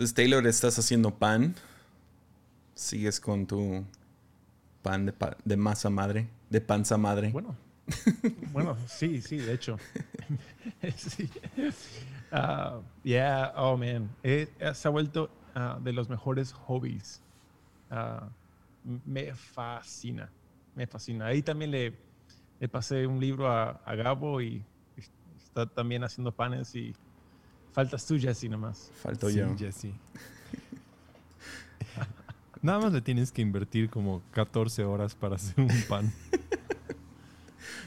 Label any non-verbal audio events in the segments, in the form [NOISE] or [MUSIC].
Entonces, Taylor, estás haciendo pan. Sigues con tu pan de, de masa madre, de panza madre. Bueno, [LAUGHS] bueno, sí, sí, de hecho. [LAUGHS] sí. Uh, yeah, oh man. Eh, se ha vuelto uh, de los mejores hobbies. Uh, me fascina, me fascina. Ahí también le, le pasé un libro a, a, Gabo y está también haciendo panes y faltas tú, Jesse, nomás. Falto sí, yo. Jesse. [LAUGHS] Nada más le tienes que invertir como 14 horas para hacer un pan. [LAUGHS]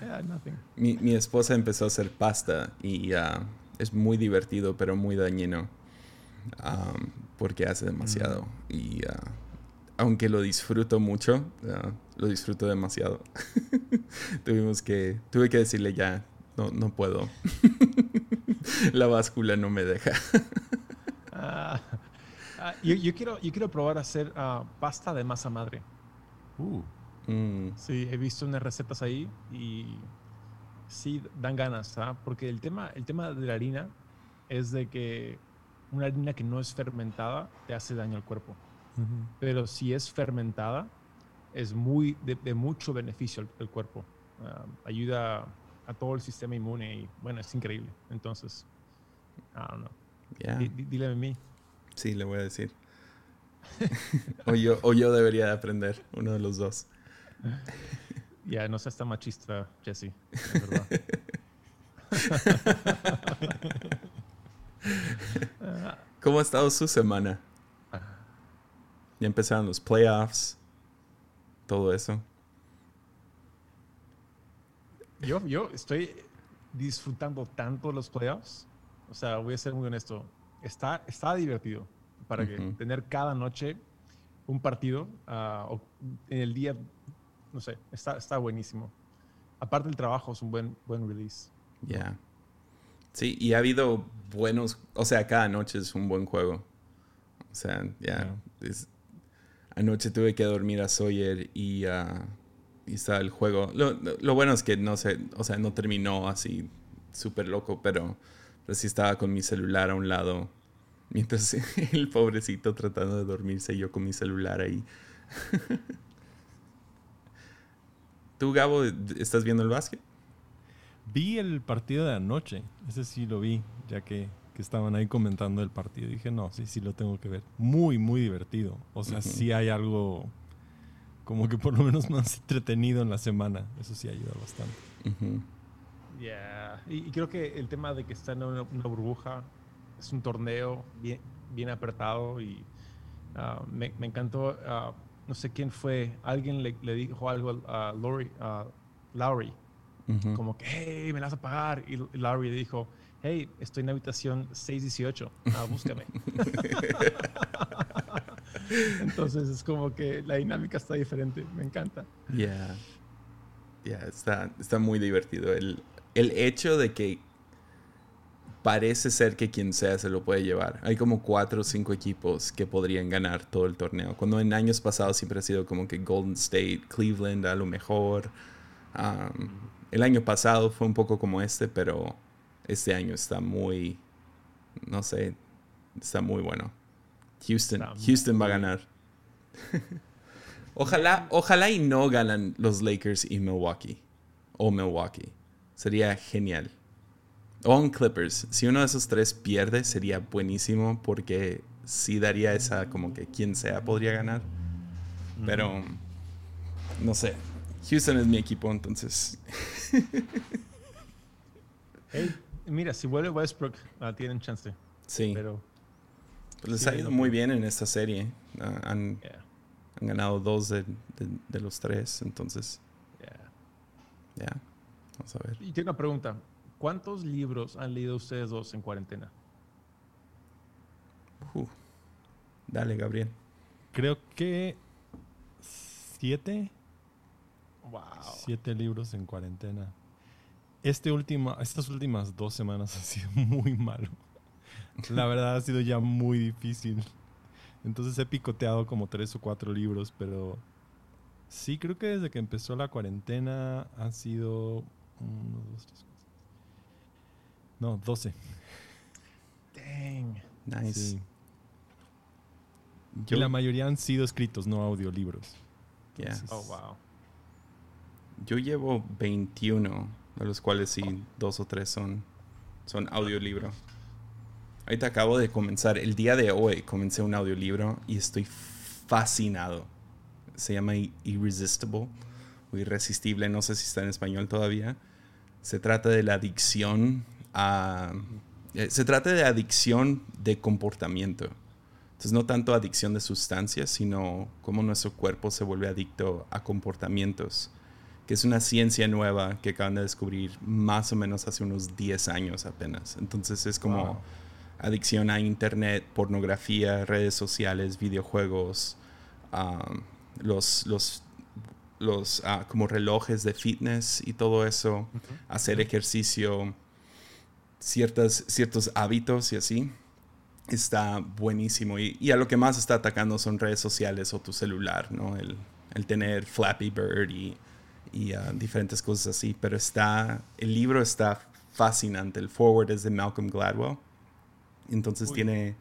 Yeah, nothing. Mi, mi, esposa empezó a hacer pasta y uh, es muy divertido, pero muy dañino um, porque hace demasiado. Mm. Y uh, aunque lo disfruto mucho, uh, lo disfruto demasiado. [LAUGHS] Tuvimos que, tuve que decirle ya, no, no puedo. [LAUGHS] La báscula no me deja. [LAUGHS] yo, yo, quiero, yo quiero probar a hacer pasta de masa madre. Uh. Mm. Sí, he visto unas recetas ahí y sí dan ganas, ¿ah? porque el tema, el tema de la harina es de que una harina que no es fermentada te hace daño al cuerpo, Uh -huh. pero si es fermentada es muy de, de mucho beneficio al, al cuerpo, uh, ayuda a todo el sistema inmune y bueno, es increíble. Entonces, I don't know. Yeah. Dile a mí. Sí, le voy a decir. [LAUGHS] o, yo, o yo debería de aprender, uno de los dos. Ya, no seas tan machista, Jesse. Es verdad. [LAUGHS] ¿Cómo ha estado su semana? Ya empezaron los playoffs, todo eso. Yo, yo estoy disfrutando tanto los playoffs. O sea, voy a ser muy honesto. Está, está divertido para Uh -huh. que tener cada noche un partido uh, en el día, no sé, está, está buenísimo. Aparte del trabajo, es un buen, buen release. Ya. Yeah. Sí, y ha habido buenos, o sea, cada noche es un buen juego. O sea, ya. Yeah, anoche tuve que dormir a Sawyer y, uh, está el juego. Lo, lo, bueno es que no sé, o sea, no terminó así súper loco, pero, pero sí estaba con mi celular a un lado. Mientras [LAUGHS] el pobrecito tratando de dormirse, yo con mi celular ahí. [LAUGHS] ¿Tú, Gabo, estás viendo el básquet? Vi el partido de anoche. Ese sí lo vi, ya que, que, estaban ahí comentando el partido. Dije, no, sí, sí lo tengo que ver. Muy, muy divertido. O sea, uh -huh. sí hay algo como que por lo menos más [LAUGHS] entretenido en la semana. Eso sí ayuda bastante. Uh -huh. Yeah. Y, y, creo que el tema de que está en una, una burbuja es un torneo bien, bien apretado y uh, me, me, encantó. Uh, no sé quién fue, alguien le, le dijo algo a Lowry, uh, Lowry uh -huh. como que, hey, me la vas a pagar. Y Lowry dijo, hey, estoy en la habitación 618, búscame. [LAUGHS] Entonces es como que la dinámica está diferente, me encanta. Yeah. Yeah, está, está muy divertido. El, el hecho de que parece ser que quien sea se lo puede llevar. Hay como cuatro o cinco equipos que podrían ganar todo el torneo. Cuando en años pasados siempre ha sido como que Golden State, Cleveland a lo mejor. El año pasado fue un poco como este, pero este año está muy, no sé, está muy bueno. Houston, Houston va a ganar. [LAUGHS] ojalá, ojalá y no ganan los Lakers y Milwaukee. O Milwaukee. Sería genial. O en Clippers. Si uno de esos tres pierde, sería buenísimo porque sí daría esa como que quien sea podría ganar. Pero no sé. Houston es mi equipo, entonces. [LAUGHS] hey, mira, si vuelve Westbrook, uh, tienen chance. Sí. Pero pues les sí, ha ido muy bien en esta serie. Uh, han, yeah. han, ganado dos de, de, de, los tres, entonces. Ya. Yeah. Yeah. Vamos a ver. Y tengo una pregunta. ¿Cuántos libros han leído ustedes dos en cuarentena? Uh, dale, Gabriel. Creo que siete. Wow. Siete libros en cuarentena. Este último, estas últimas dos semanas [LAUGHS] ha sido muy malo. [LAUGHS] La verdad ha sido ya muy difícil. Entonces he picoteado como tres o cuatro libros, pero sí creo que desde que empezó la cuarentena ha sido uno, dos, tres, cuatro. No, 12. Dang. Nice. Sí. y la mayoría han sido escritos, no audiolibros. Oh, wow. Yo llevo 21, de los cuales sí, dos o tres son, son audiolibro. Ahorita acabo de comenzar, el día de hoy comencé un audiolibro y estoy fascinado. Se llama Irresistible o Irresistible, no sé si está en español todavía. Se trata de la adicción a... Eh, se trata de adicción de comportamiento. Entonces no tanto adicción de sustancias, sino cómo nuestro cuerpo se vuelve adicto a comportamientos que es una ciencia nueva que acaban de descubrir más o menos hace unos 10 años apenas. Entonces es como adicción a internet, pornografía, redes sociales, videojuegos, los, los, los ah, como relojes de fitness y todo eso, hacer ejercicio, ciertas, ciertos hábitos y así. Está buenísimo. Y, a lo que más está atacando son redes sociales o tu celular, ¿no? El, el tener Flappy Bird y y ah, diferentes cosas así. Pero está, el libro está fascinante. El forward es de Malcolm Gladwell. Entonces tiene,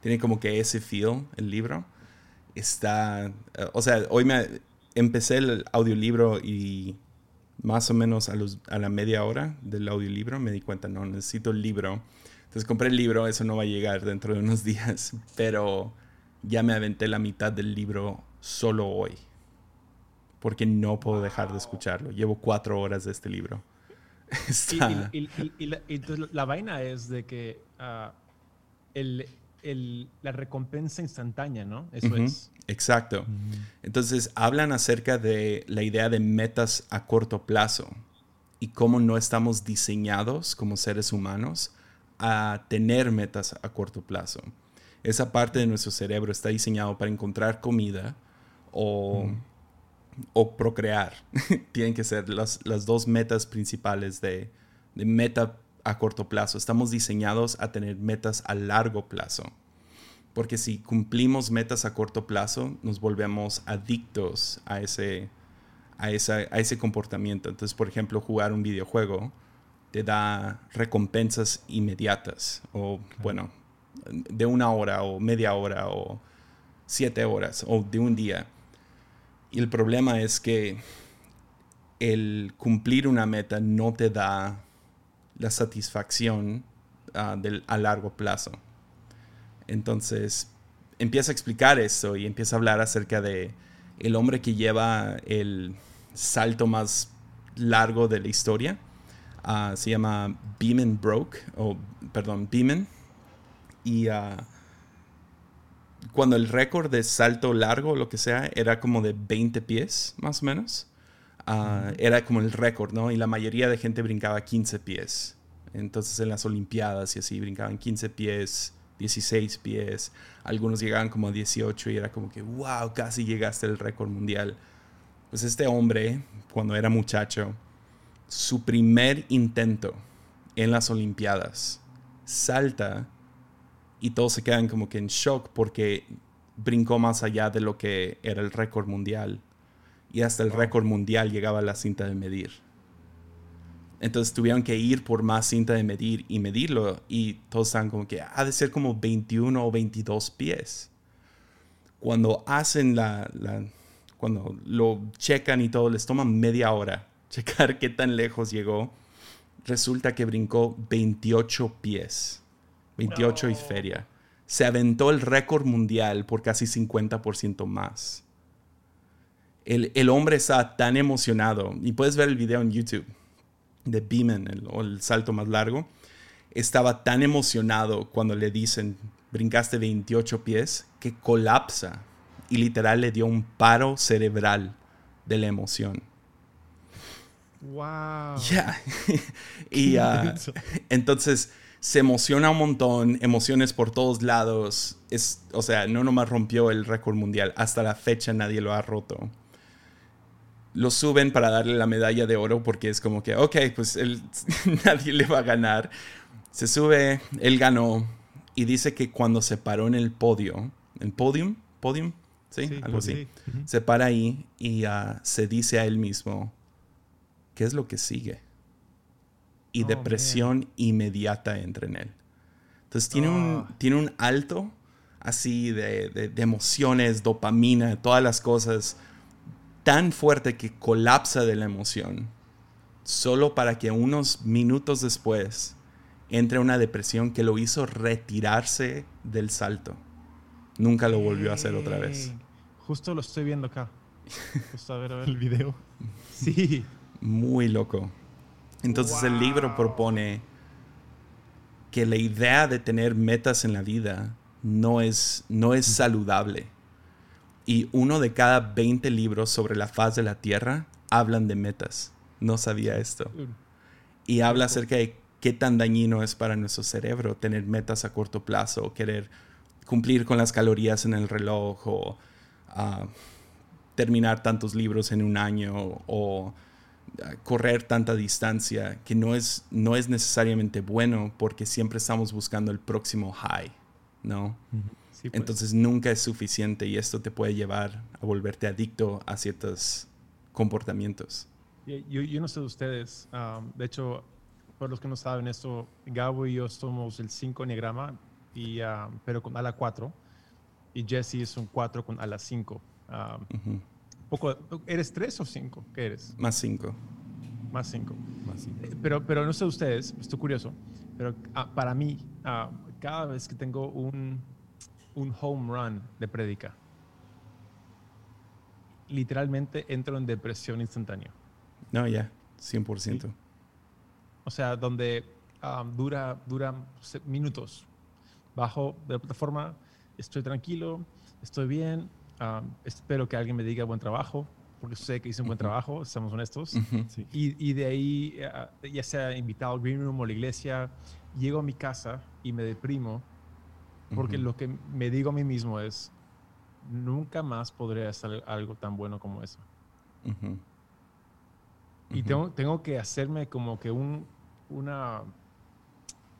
tiene como que ese feel el libro. Está, eh, o sea, hoy me empecé el audiolibro y más o menos a, los, a la media hora del audiolibro me di cuenta, no, necesito el libro. Entonces compré el libro, eso no va a llegar dentro de unos [LAUGHS] días, pero ya me aventé la mitad del libro solo hoy porque no puedo dejar de escucharlo. Llevo cuatro horas de este libro. [LAUGHS] Y, entonces la vaina es de que la recompensa instantánea, ¿no? Eso es. Exacto. Entonces hablan acerca de la idea de metas a corto plazo y cómo no estamos diseñados como seres humanos a tener metas a corto plazo. Esa parte de nuestro cerebro está diseñado para encontrar comida o o procrear. [LAUGHS] Tienen que ser las, dos metas principales de, meta a corto plazo. Estamos diseñados a tener metas a largo plazo. Porque si cumplimos metas a corto plazo, nos volvemos adictos a ese, a, a ese comportamiento. Entonces, por ejemplo, jugar un videojuego te da recompensas inmediatas. O, bueno, de una hora o media hora o siete horas o de un día. Y el problema es que el cumplir una meta no te da la satisfacción ah, a largo plazo. Entonces empieza a explicar eso y empieza a hablar acerca de el hombre que lleva el salto más largo de la historia. Ah, se llama Beeman Broke, o perdón, Beeman. Y uh, cuando el récord de salto largo, lo que sea, era como de 20 pies, más o menos. Ah, era como el récord, ¿no? Y la mayoría de gente brincaba 15 pies. Entonces en las Olimpiadas y así brincaban 15 pies, 16 pies. Algunos llegaban como a 18 y era como que, wow, casi llegaste al récord mundial. Pues este hombre, cuando era muchacho, su primer intento en las Olimpiadas, salta y todos se quedan como que en shock porque brincó más allá de lo que era el récord mundial. Y hasta el récord mundial llegaba a la cinta de medir. Entonces tuvieron que ir por más cinta de medir y medirlo. Y todos estaban como que ha de ser como 21 o 22 pies. Cuando hacen la, la cuando lo checan y todo, les toma media hora [LAUGHS] checar qué tan lejos llegó. Resulta que brincó 28 pies. 28 y feria. Se aventó el récord mundial por casi 50% más. El, hombre está tan emocionado, y puedes ver el video en YouTube de Beeman, el, o el salto más largo. Estaba tan emocionado cuando le dicen, brincaste 28 pies, que colapsa y literal le dio un paro cerebral de la emoción. Wow. Ya. [LAUGHS] y uh, entonces se emociona un montón, emociones por todos lados. Es, o sea, no nomás rompió el récord mundial, hasta la fecha nadie lo ha roto. Lo suben para darle la medalla de oro porque es como que, ok, pues él, [LAUGHS] nadie le va a ganar. Se sube, él ganó y dice que cuando se paró en el podio, el podium, podium, ¿sí? Algo así. Se para ahí y uh, se dice a él mismo, ¿qué es lo que sigue? y oh, depresión inmediata entra en él. Entonces tiene, un, ah. tiene un alto así de, de, emociones, dopamina, todas las cosas, tan fuerte que colapsa de la emoción, solo para que unos minutos después entre una depresión que lo hizo retirarse del salto. Nunca lo volvió a hacer otra vez. Justo lo estoy viendo acá. Justo a ver, a ver. El video. Sí. Muy loco. Entonces el libro propone que la idea de tener metas en la vida no es, no es saludable. Y uno de cada 20 libros sobre la faz de la Tierra hablan de metas. No sabía esto. Y habla acerca de qué tan dañino es para nuestro cerebro tener metas a corto plazo, querer cumplir con las calorías en el reloj o ah, terminar tantos libros en un año o ah, correr tanta distancia que no es, no es necesariamente bueno porque siempre estamos buscando el próximo high, ¿no? Pues. Entonces nunca es suficiente y esto te puede llevar a volverte adicto a ciertos comportamientos. Yo, yo no sé de ustedes, ah, de hecho, por los que no saben esto, Gabo y yo somos el 5 Enneagrama y, ah, pero con ala 4. Y Jesse es un 4 con ala 5. Ah, poco, ¿Eres 3 o 5? ¿Qué eres? Más 5. Más 5. Eh, pero, pero no sé ustedes, estoy curioso, pero ah, para mí, cada vez que tengo un, un home run de prédica, literalmente entro en depresión instantánea. No, ya, 100%. O sea, donde dura, dura minutos, bajo de la plataforma, estoy tranquilo, estoy bien, espero que alguien me diga buen trabajo, porque sé que hice un buen trabajo, seamos honestos. y, y, de ahí, eh, ya sea invitado al Green Room o la iglesia, llego a mi casa y me deprimo, porque lo que me digo a mí mismo es, nunca más podré hacer algo tan bueno como eso. Y tengo, tengo que hacerme como que un una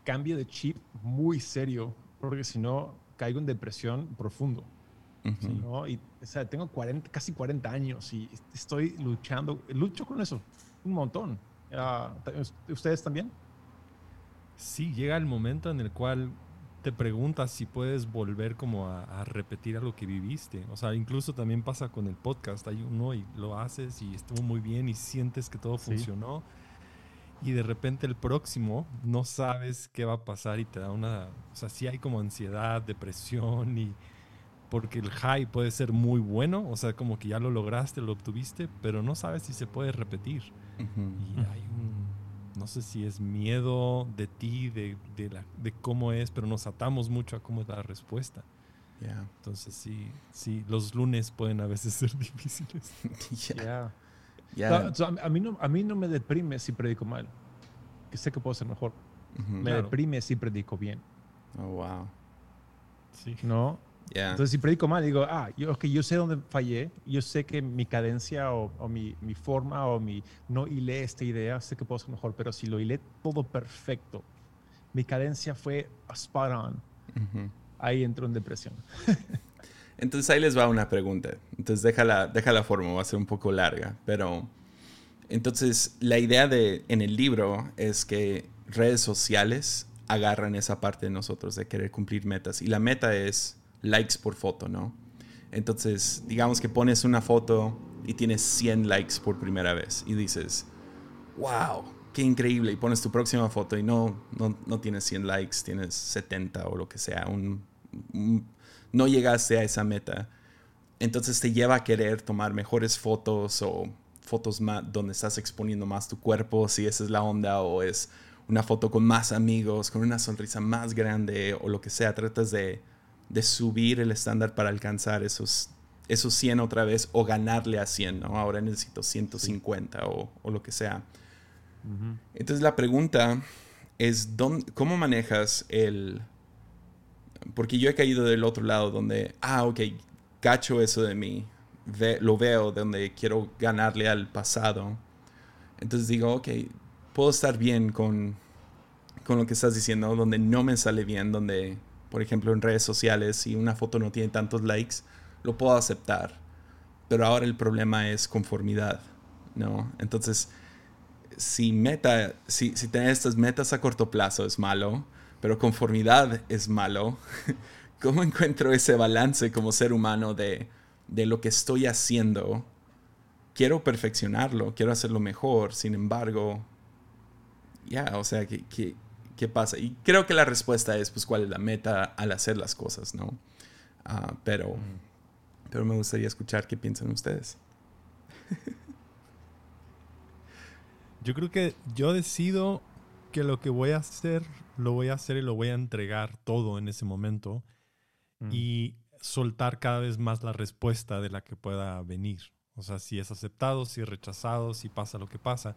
cambio de chip muy serio porque si no caigo en depresión profundo. ¿no? Y, o sea, tengo 40, casi 40 años y estoy luchando, lucho con eso un montón. Uh, ¿Ustedes también? Sí, llega el momento en el cual te preguntas si puedes volver como a, repetir algo que viviste. O sea, incluso también pasa con el podcast. Hay uno y lo haces y estuvo muy bien y sientes que todo funcionó y de repente el próximo no sabes qué va a pasar y te da una, o sea, sí hay como ansiedad, depresión y porque el high puede ser muy bueno, o sea, como que ya lo lograste, lo obtuviste, pero no sabes si se puede repetir. Y hay un, no sé si es miedo de ti, de, de, la, de cómo es, pero nos atamos mucho a cómo es la respuesta. Entonces sí, sí, los lunes pueden a veces [LAUGHS] ser difíciles. [LAUGHS] Ya a, mí no, a mí no me deprime si predico mal. Que sé que puedo ser mejor. Me deprime si predico bien. Oh, wow. Sí. ¿No? Entonces, si predico mal, digo, ah, yo, okay, yo sé dónde fallé, yo sé que mi cadencia o, mi, mi, forma o mi no hilé esta idea, sé que puedo ser mejor, pero si lo hilé todo perfecto, mi cadencia fue spot on, ahí entro en depresión. [LAUGHS] Entonces ahí les va una pregunta. Entonces deja la, deja la forma, va a ser un poco larga. Pero entonces la idea de, en el libro es que redes sociales agarran esa parte de nosotros de querer cumplir metas. Y la meta es likes por foto, ¿no? Entonces, digamos que pones una foto y tienes 100 likes por primera vez y dices, wow, qué increíble. Y pones tu próxima foto y no, no, no tienes 100 likes, tienes 70 o lo que sea, no llegaste a esa meta. Entonces te lleva a querer tomar mejores fotos o fotos más, donde estás exponiendo más tu cuerpo, si esa es la onda, o es una foto con más amigos, con una sonrisa más grande o lo que sea. Tratas de, subir el estándar para alcanzar esos, esos 100 otra vez o ganarle a 100, ¿no? Ahora necesito 150 o, lo que sea. Entonces la pregunta es, ¿cómo manejas el porque yo he caído del otro lado donde, ah, ok, cacho eso de mí, lo veo donde quiero ganarle al pasado. Entonces digo, ok, puedo estar bien con, con lo que estás diciendo, donde no me sale bien, donde, por ejemplo, en redes sociales, si una foto no tiene tantos likes, lo puedo aceptar. Pero ahora el problema es conformidad, ¿no? Entonces, si meta, si, si tener estas metas a corto plazo es malo, pero conformidad es malo. [LAUGHS] ¿Cómo encuentro ese balance como ser humano de, de lo que estoy haciendo? Quiero perfeccionarlo, quiero hacerlo mejor, sin embargo, ya, o sea, ¿qué, ¿qué, qué, pasa? Y creo que la respuesta es, pues, cuál es la meta al hacer las cosas, ¿no? Ah, pero, pero me gustaría escuchar qué piensan ustedes. Yo creo que yo decido que lo que voy a hacer, lo voy a hacer y lo voy a entregar todo en ese momento Mm. y soltar cada vez más la respuesta de la que pueda venir. O sea, si es aceptado, si es rechazado, si pasa lo que pasa.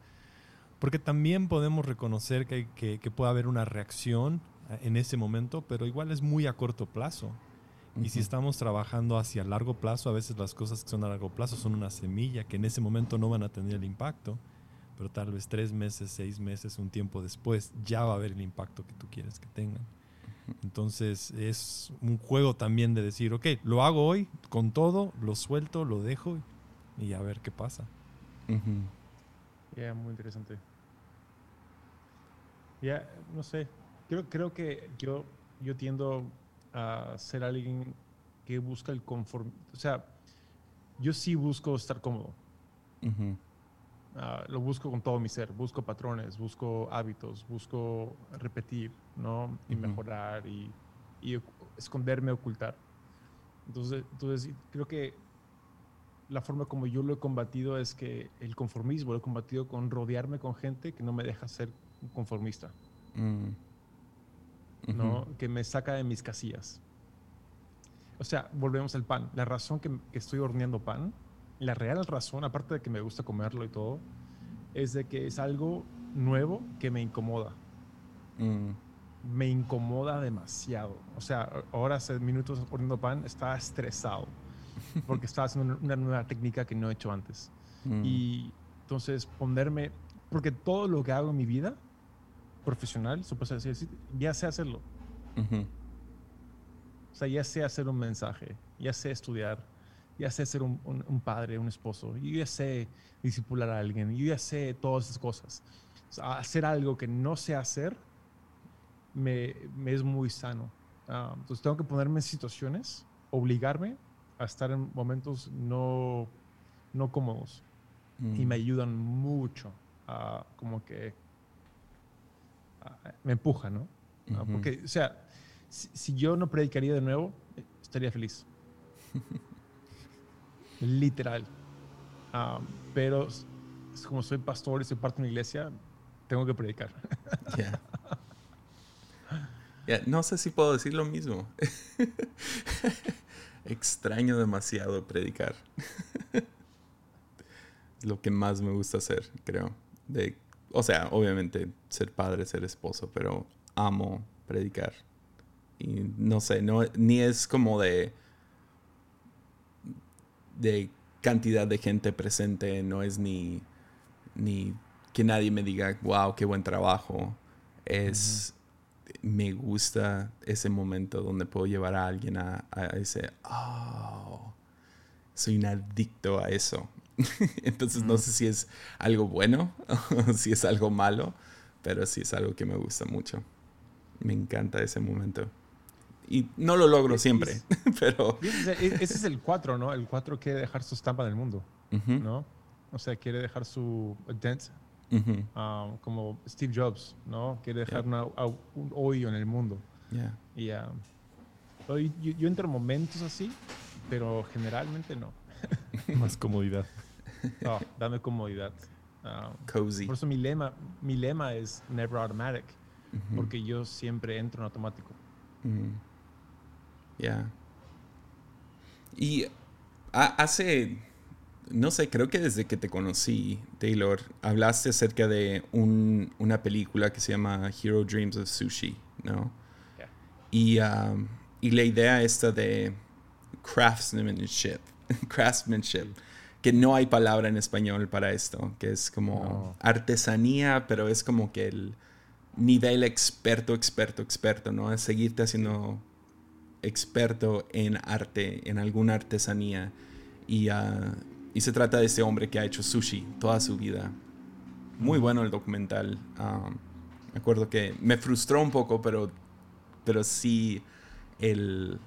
Porque también podemos reconocer que, que, que puede haber una reacción eh, en ese momento, pero igual es muy a corto plazo. Y si estamos trabajando hacia largo plazo, a veces las cosas que son a largo plazo son una semilla que en ese momento no van a tener el impacto, pero tal vez tres meses, seis meses, un tiempo después ya va a haber el impacto que tú quieres que tengan. Entonces es un juego también de decir, ok, lo hago hoy con todo, lo suelto, lo dejo y a ver qué pasa. Ujú. Ya, muy interesante. Ya, no sé. Creo, creo que yo, yo tiendo a ser alguien que busca el confort. O sea, yo sí busco estar cómodo. Ah, lo busco con todo mi ser. Busco patrones, busco hábitos, busco repetir, ¿no? Y mejorar y, y esconderme, ocultar. Entonces, entonces, creo que la forma como yo lo he combatido es que el conformismo lo he combatido con rodearme con gente que no me deja ser conformista, Mm. ¿no? Que me saca de mis casillas. O sea, volvemos al pan. La razón que, que estoy horneando pan, la real razón, aparte de que me gusta comerlo y todo, es de que es algo nuevo que me incomoda. Mm. Me incomoda demasiado. O sea, ahora hace minutos horneando pan, estaba estresado porque estaba haciendo una nueva técnica que no he hecho antes. Mm. Y entonces ponerme, porque todo lo que hago en mi vida profesional, ya sé hacerlo. Ujú. O sea, ya sé hacer un mensaje, ya sé estudiar, ya sé ser un, un- un padre, un esposo, yo ya sé disipular a alguien, yo ya sé todas esas cosas. O sea, hacer algo que no sé hacer me, me es muy sano. Ah, entonces tengo que ponerme en situaciones, obligarme a estar en momentos no, no cómodos y Mm. me ayudan mucho a como que a- me empuja, ¿no? Ah. Porque, o sea, si, si yo no predicaría de nuevo, eh, estaría feliz. [LAUGHS] Literal. Ah, pero como soy pastor y soy parte de una iglesia, tengo que predicar. [LAUGHS] [LAUGHS] Ya, No sé si puedo decir lo mismo. Extraño demasiado predicar. Es [LAUGHS] lo que más me gusta hacer, creo. De, o sea, obviamente ser padre, ser esposo, pero amo predicar. Y no sé, no, ni es como de de cantidad de gente presente, no es ni, ni que nadie me diga, wow, qué buen trabajo. Es, me gusta ese momento donde puedo llevar a alguien a, a ese, oh, soy un adicto a eso. [LAUGHS] Entonces no sé si es algo bueno [LAUGHS] o si es algo malo, pero sí es algo que me gusta mucho. Me encanta ese momento. Y no lo logro Y- siempre, [LAUGHS] pero... Ese, es- el 4, ¿no? El 4 quiere dejar su estampa en el mundo, ¿no? O sea, quiere dejar su dent ah, como Steve Jobs, ¿no? Quiere dejar Yeah. una- a- un hoyo en el mundo. yeah. Y pero yo, yo- entro en momentos así, pero generalmente no. [LAUGHS] Más comodidad. No, dame comodidad. Ah, Cozy. por eso mi lema, mi lema es never automatic, Ujú, porque yo siempre entro en automático. ujú. Ya. Y ha- hace, no sé, creo que desde que te conocí, Taylor, hablaste acerca de un- una película que se llama Hero Dreams of Sushi, ¿no? Yeah. Y, um, y la idea esta de craftsmanship, [LAUGHS] craftsmanship, que no hay palabra en español para esto, que es como No. artesanía, pero es como que el nivel experto, experto, experto, ¿no? Es seguirte haciendo experto en arte, en alguna artesanía. Y, ah, y se trata de este hombre que ha hecho sushi toda su vida. Muy bueno el documental. ah, me acuerdo que me frustró un poco, pero, pero sí el,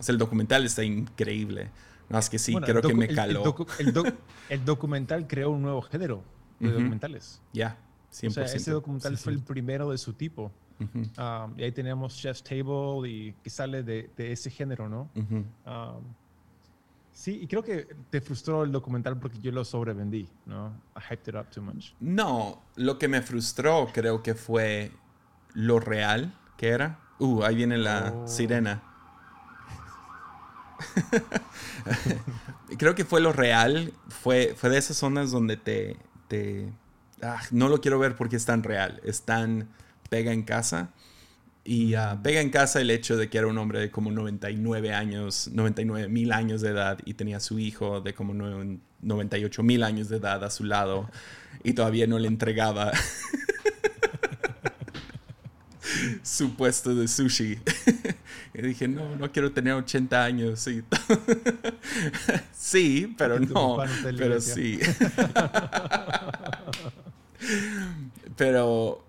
O sea, el documental está increíble. No, es que sí, Bueno, creo que me el- el caló. docu- El, doc- [LAUGHS] el documental creó un nuevo género de Ujú. documentales. Ya, O 100%. sea, ese documental fue el primero de su tipo. Ujú, Um, y ahí tenemos Chef's Table y que sale de, de ese género, ¿no? ujú. Um, sí, y creo que te frustró el documental porque yo lo sobrevendí, ¿no? I hyped it up too much. No, lo que me frustró creo que fue lo real que era. Uh, ahí viene la Oh. sirena. creo que fue lo real. Fue, fue de esas zonas donde te... te ah, no lo quiero ver porque es tan real. Es tan pega en casa. Y ah, pega en casa el hecho de que era un hombre de como 99 años, 99 mil años de edad y tenía a su hijo de como nue- 98 mil años de edad a su lado y todavía no le entregaba [LAUGHS] su puesto de sushi. [LAUGHS] y dije, no, no quiero tener 80 años. Sí, [LAUGHS] sí pero no, pero sí. pero,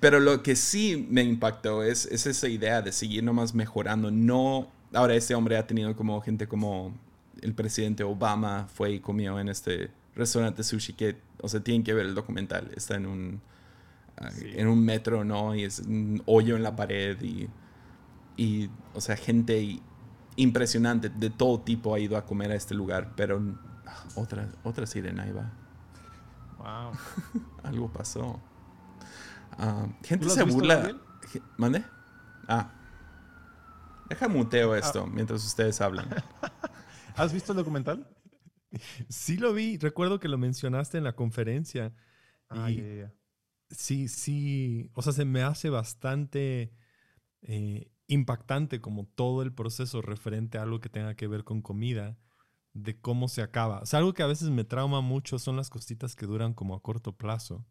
pero lo que sí me impactó es, es esa idea de seguir nomás mejorando. No, ahora este hombre ha tenido como gente como el presidente Obama fue y comió en este restaurante sushi que, o sea, tienen que ver el documental. Está en un, ah, Sí. en un metro, ¿no? Y es un hoyo en la pared y, y o sea, gente impresionante de todo tipo ha ido a comer a este lugar, pero ah, otra, otra sirena ahí va. Wow. [LAUGHS] Algo pasó. Ah, gente ¿Tú lo has se burla. ¿Mande? Ah. Deja muteo esto mientras ustedes hablan. [LAUGHS] ¿Has visto el documental? [LAUGHS] Sí lo vi, recuerdo que lo mencionaste en la conferencia. Ah, Y-. Sí, sí, o sea, se me hace bastante eh, impactante como todo el proceso referente a algo que tenga que ver con comida, de cómo se acaba. O sea, algo que a veces me trauma mucho son las cositas que duran como a corto plazo,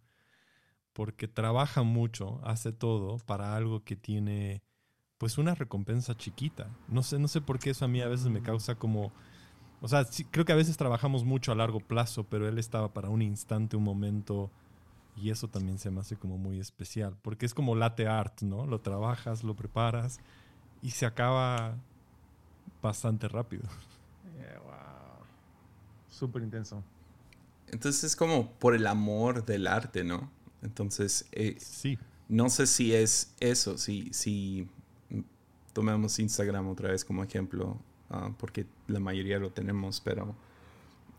porque trabaja mucho, hace todo para algo que tiene pues una recompensa chiquita. No sé, no sé por qué eso a mí a veces me causa como... O sea, sí, creo que a veces trabajamos mucho a largo plazo, pero él estaba para un instante, un momento, y eso también se me hace como muy especial, porque es como latte art, ¿no? Lo trabajas, lo preparas y se acaba bastante rápido. Yeah, wow. Súper intenso. Entonces es como por el amor del arte, ¿no? Entonces, eh, Sí, no sé si es eso, si, si tomemos Instagram otra vez como ejemplo, ah, porque la mayoría lo tenemos, pero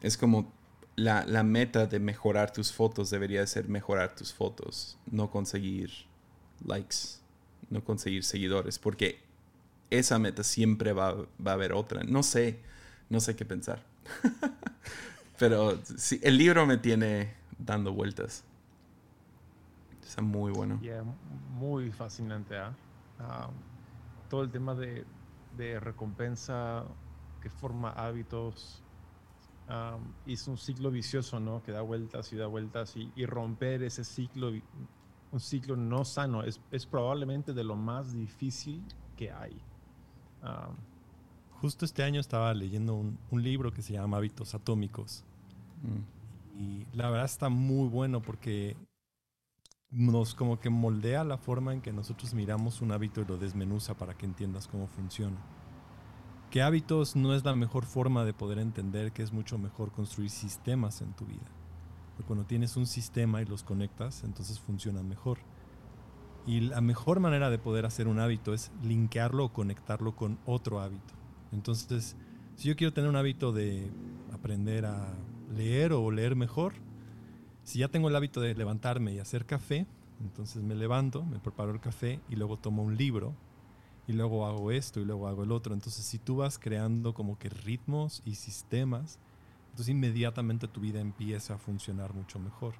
es como la, la meta de mejorar tus fotos debería de ser mejorar tus fotos, no conseguir likes, no conseguir seguidores, porque esa meta siempre va, va a haber otra. No sé, no sé qué pensar. [LAUGHS] pero sí, el libro me tiene dando vueltas. Está muy bueno. Yeah, muy fascinante. ¿ah? Um, todo el tema de, de recompensa que forma hábitos. um, y es un ciclo vicioso, ¿no? Que da vueltas y da vueltas. Y, y romper ese ciclo, un ciclo no sano, es, es probablemente de lo más difícil que hay. Um, justo este año estaba leyendo un, un libro que se llama Hábitos Atómicos Mm. y la verdad está muy bueno porque nos como que moldea la forma en que nosotros miramos un hábito y lo desmenuza para que entiendas cómo funciona. Que hábitos no es la mejor forma de poder entender que es mucho mejor construir sistemas en tu vida. Porque cuando tienes un sistema y los conectas, entonces funcionan mejor. Y la mejor manera de poder hacer un hábito es linkearlo o conectarlo con otro hábito. Entonces, si yo quiero tener un hábito de aprender a leer o leer mejor, si ya tengo el hábito de levantarme y hacer café, entonces me levanto, me preparo el café y luego tomo un libro y luego hago esto y luego hago el otro. Entonces, si tú vas creando como que ritmos y sistemas, entonces inmediatamente tu vida empieza a funcionar mucho mejor.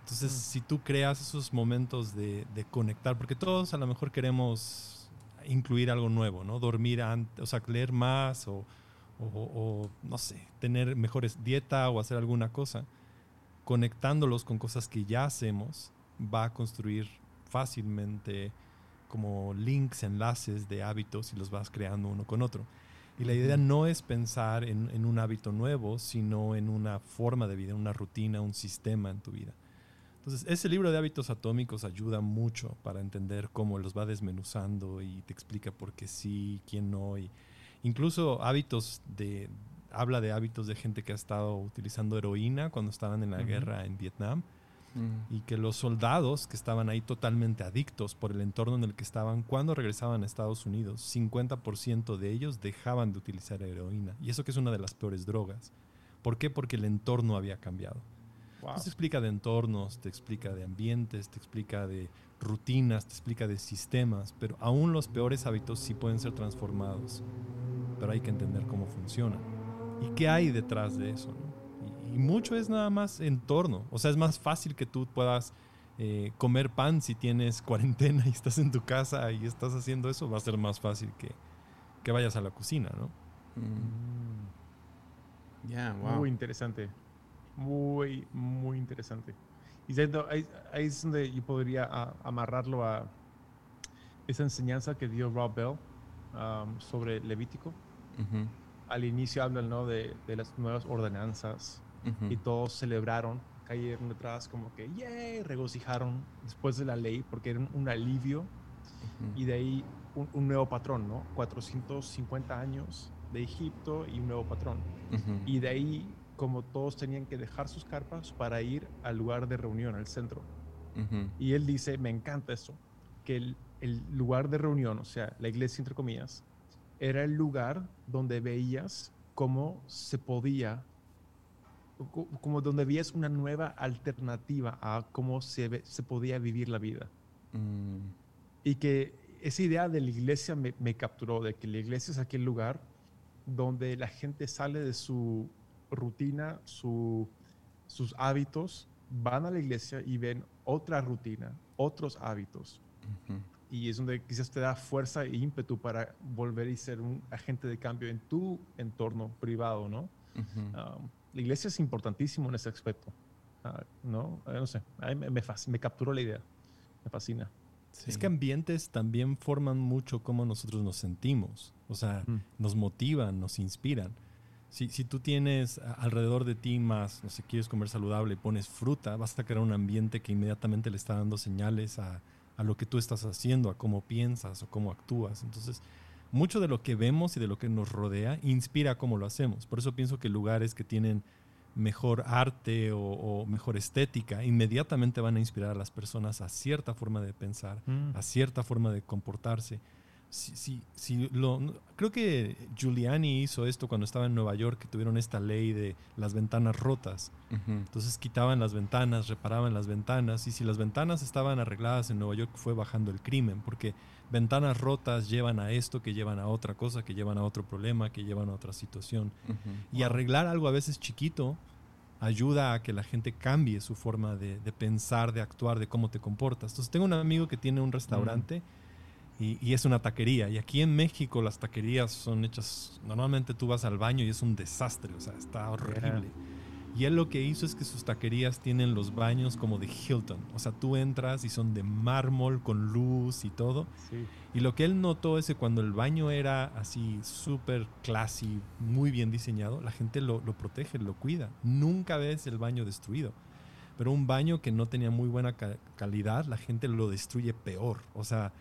Entonces, Mm. si tú creas esos momentos de, de conectar, porque todos a lo mejor queremos incluir algo nuevo, ¿no? Dormir antes, o sea, leer más o, o- o, no sé, tener mejores dieta o hacer alguna cosa, conectándolos con cosas que ya hacemos, va a construir fácilmente como links, enlaces de hábitos y los vas creando uno con otro. Y la idea no es pensar en, en un hábito nuevo, sino en una forma de vida, una rutina, un sistema en tu vida. Entonces, ese libro de hábitos atómicos ayuda mucho para entender cómo los va desmenuzando y te explica por qué sí, quién no. Y, incluso hábitos de, habla de hábitos de gente que ha estado utilizando heroína cuando estaban en la guerra en Vietnam Mm. y que los soldados que estaban ahí totalmente adictos por el entorno en el que estaban, cuando regresaban a Estados Unidos, 50% de ellos dejaban de utilizar heroína. Y eso que es una de las peores drogas. ¿Por qué? Porque el entorno había cambiado. Wow. Entonces te explica de entornos, te explica de ambientes, te explica de rutinas, te explica de sistemas, pero aún los peores hábitos sí pueden ser transformados. Pero hay que entender cómo funcionan. ¿Y qué hay detrás de eso? no? Y, y mucho es nada más entorno. O sea, es más fácil que tú puedas eh, comer pan si tienes cuarentena y estás en tu casa y estás haciendo eso. Va a ser más fácil que, que vayas a la cocina, ¿no? Mm. Yeah, wow. Muy interesante. Muy, muy interesante. Y siento, ahí, ahí es donde yo podría ah, amarrarlo a esa enseñanza que dio Rob Bell um, sobre Levítico. Ujú, Al inicio hablan ¿no? de, de las nuevas ordenanzas y todos celebraron, cayeron detrás como que, ¡yay! regocijaron después de la ley porque era un, alivio y de ahí un, un nuevo patrón, ¿no? 450 años de Egipto y un nuevo patrón. Y de ahí, como todos tenían que dejar sus carpas para ir al lugar de reunión, al centro. Y él dice, me encanta esto, que el, el lugar de reunión, o sea, la iglesia entre comillas, era el lugar donde veías cómo se podía, co- como donde veías una nueva alternativa a cómo se, se podía vivir la vida. mm, Y que esa idea de la iglesia me, me capturó, de que la iglesia es aquel lugar donde la gente sale de su rutina, su- sus hábitos, van a la iglesia y ven otra rutina, otros hábitos. ujú. Y es donde quizás te da fuerza e ímpetu para volver y ser un agente de cambio en tu entorno privado, ¿no? Ujú. Um, la iglesia es importantísimo en ese aspecto, ah, ¿no? Eh, no sé, a mí me, me, me capturó la idea, me fascina. Sí. Es que ambientes también forman mucho cómo nosotros nos sentimos. O sea, Mm. nos motivan, nos inspiran. Si, si tú tienes a- alrededor de ti más, no sé, quieres comer saludable y pones fruta, vas a crear un ambiente que inmediatamente le está dando señales a, a lo que tú estás haciendo, a cómo piensas o cómo actúas. Entonces, mucho de lo que vemos y de lo que nos rodea inspira cómo lo hacemos. Por eso pienso que lugares que tienen mejor arte o, o mejor estética inmediatamente van a inspirar a las personas a cierta forma de pensar, a cierta forma de comportarse. Si, si, si lo, creo que Giuliani hizo esto cuando estaba en Nueva York, que tuvieron esta ley de las ventanas rotas. Ujú, Entonces quitaban las ventanas, reparaban las ventanas, y si las ventanas estaban arregladas en Nueva York fue bajando el crimen, porque ventanas rotas llevan a esto, que llevan a otra cosa, que llevan a otro problema, que llevan a otra situación. ujú. Y arreglar algo a veces chiquito ayuda a que la gente cambie su forma de, de pensar, de actuar, de cómo te comportas. Entonces tengo un amigo que tiene un restaurante y, y es una taquería. Y aquí en México las taquerías son hechas, normalmente tú vas al baño y es un desastre, o sea, está horrible. Y él lo que hizo es que sus taquerías tienen los baños como de Hilton. O sea, tú entras y son de mármol con luz y todo. Sí. Y lo que él notó es que cuando el baño era así súper classy, muy bien diseñado, la gente lo, lo protege, lo cuida. Nunca ves el baño destruido. Pero un baño que no tenía muy buena ca- calidad, la gente lo destruye peor. O sea,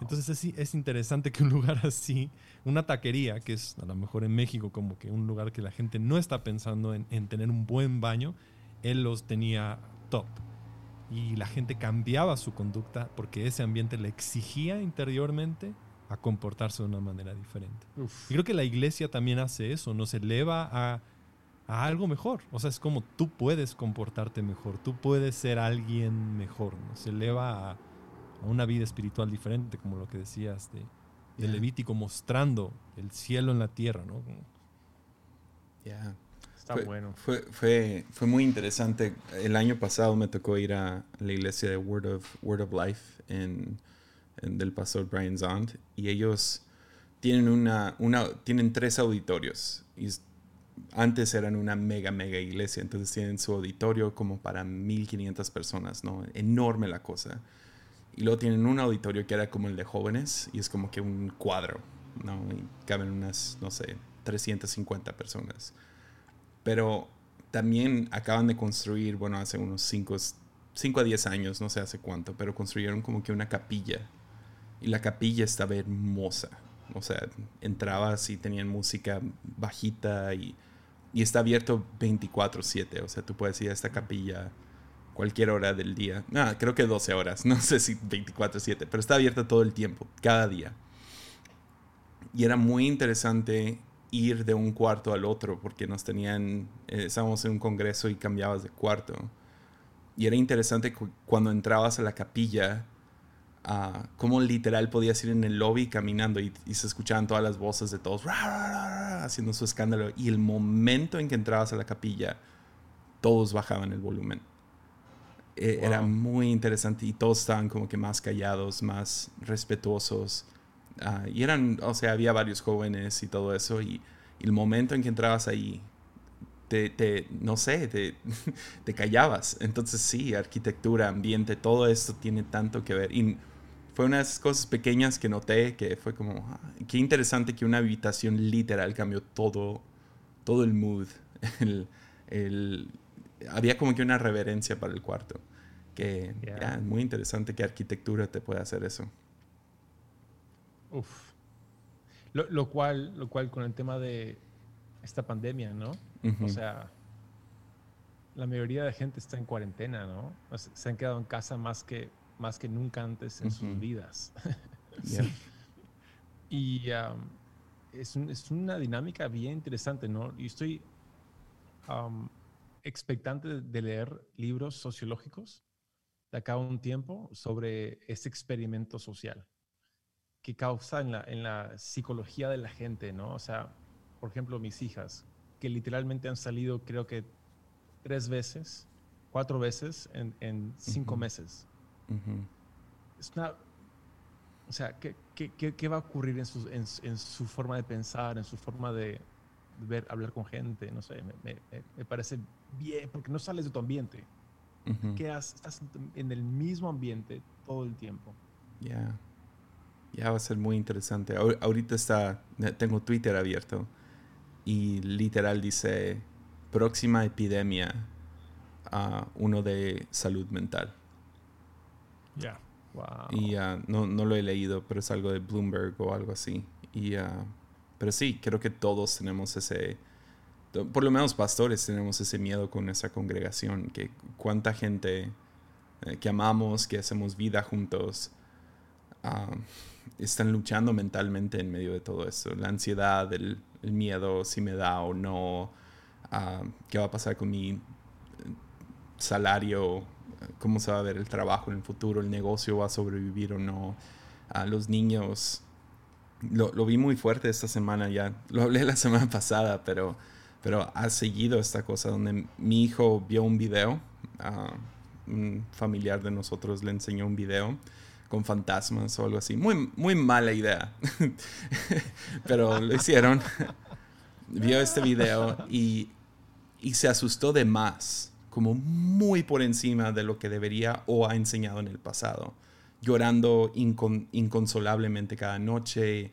Entonces es, es interesante que un lugar [LAUGHS] así, una taquería, que es a lo mejor en México como que un lugar que la gente no está pensando en, en tener un buen baño, él los tenía top. Y la gente cambiaba su conducta porque ese ambiente le exigía interiormente a comportarse de una manera diferente. Uf. Y creo que la iglesia también hace eso, nos eleva a, a algo mejor. O sea, es como tú puedes comportarte mejor, tú puedes ser alguien mejor, nos eleva a, a una vida espiritual diferente, como lo que decías de, de Yeah. Levítico, mostrando el cielo en la tierra, ¿no? Yeah. Está fue, bueno. Fue, fue, fue muy interesante. El año pasado me tocó ir a la iglesia de Word of, Word of Life en, en- del pastor Brian Zond y ellos tienen, una, una, tienen tres auditorios. Y es- antes eran una mega, mega iglesia, entonces tienen su auditorio como para 1500 personas, ¿no? Enorme la cosa. Y luego tienen un auditorio que era como el de jóvenes y es como que un cuadro, ¿no? Y caben unas, no sé, 350 personas. Pero también acaban de construir, bueno, hace unos 5 a 10 años, no sé hace cuánto, pero construyeron como que una capilla. Y la capilla estaba hermosa. O sea, entrabas y tenían música bajita y, y está abierto 24/7. O sea, tú puedes ir a esta capilla cualquier hora del día. Ah, creo que 12 horas, [LAUGHS] no sé si 24/7, pero está abierta todo el tiempo, cada día. Y era muy interesante ir de un cuarto al otro porque nos tenían, eh, estábamos en un congreso y cambiabas de cuarto. Y era interesante cuando entrabas a la capilla, uh, cómo literal podías ir en el lobby caminando y, se escuchaban todas las voces de todos haciendo su escándalo. Y el momento en que entrabas a la capilla, todos bajaban el volumen. Eh, era muy interesante y todos estaban como que más callados, más respetuosos. Ah, y eran, o sea, había varios jóvenes y todo eso. Y, el momento en que entrabas ahí, te, te no sé, te, [LAUGHS] te, callabas. Entonces sí, arquitectura, ambiente, todo esto tiene tanto que ver. Y fue una de esas cosas pequeñas que noté que fue como, ah, qué interesante que una habitación literal cambió todo, todo el mood. [LAUGHS] El, el, había como que una reverencia para el cuarto. Que es muy interesante que arquitectura te pueda hacer eso. Uf. Lo, cual, lo cual con el tema de esta pandemia, ¿no? O sea, la mayoría de gente está en cuarentena, ¿no? se han quedado en casa más que, más que nunca antes en sus vidas. [LAUGHS] Y um, es, es, una dinámica bien interesante, ¿no? Y estoy um, expectante de leer libros sociológicos de acá a un tiempo sobre este experimento social que causa en la, en la psicología de la gente, ¿no? O sea, por ejemplo, mis hijas, que literalmente han salido creo que tres veces, cuatro veces en, en cinco meses. Es una... O sea, ¿qué, qué, qué, va a ocurrir en su, en, en, su forma de pensar, en su forma de ver, hablar con gente? No sé, me, me, me parece bien, porque no sales de tu ambiente. Quedas, estás en el mismo ambiente todo el tiempo. Ya. Ya va a ser muy interesante. Ahorita está, tengo Twitter abierto y literal dice próxima epidemia a uno de salud mental. Ya. Wow. Y no, no, lo he leído, pero es algo de Bloomberg o algo así. Y, pero sí, creo que todos tenemos ese, por lo menos pastores tenemos ese miedo con nuestra congregación, que cuánta gente eh, que amamos, que hacemos vida juntos, están luchando mentalmente en medio de todo eso. La ansiedad, el, miedo, si me da o no, qué va a pasar con mi salario, cómo se va a ver el trabajo en el futuro, el negocio va a sobrevivir o no. los niños, lo, lo, vi muy fuerte esta semana ya, lo hablé la [LAUGHS] semana pasada, pero, pero ha seguido esta cosa donde mi hijo vio un video, un familiar de nosotros le enseñó un video con fantasmas o algo así. Muy, muy mala idea. [LAUGHS] Pero lo hicieron. [LAUGHS] Vio este video y, y se asustó de más, como muy por encima de lo que debería o ha enseñado en el pasado. Llorando inconsolablemente cada noche.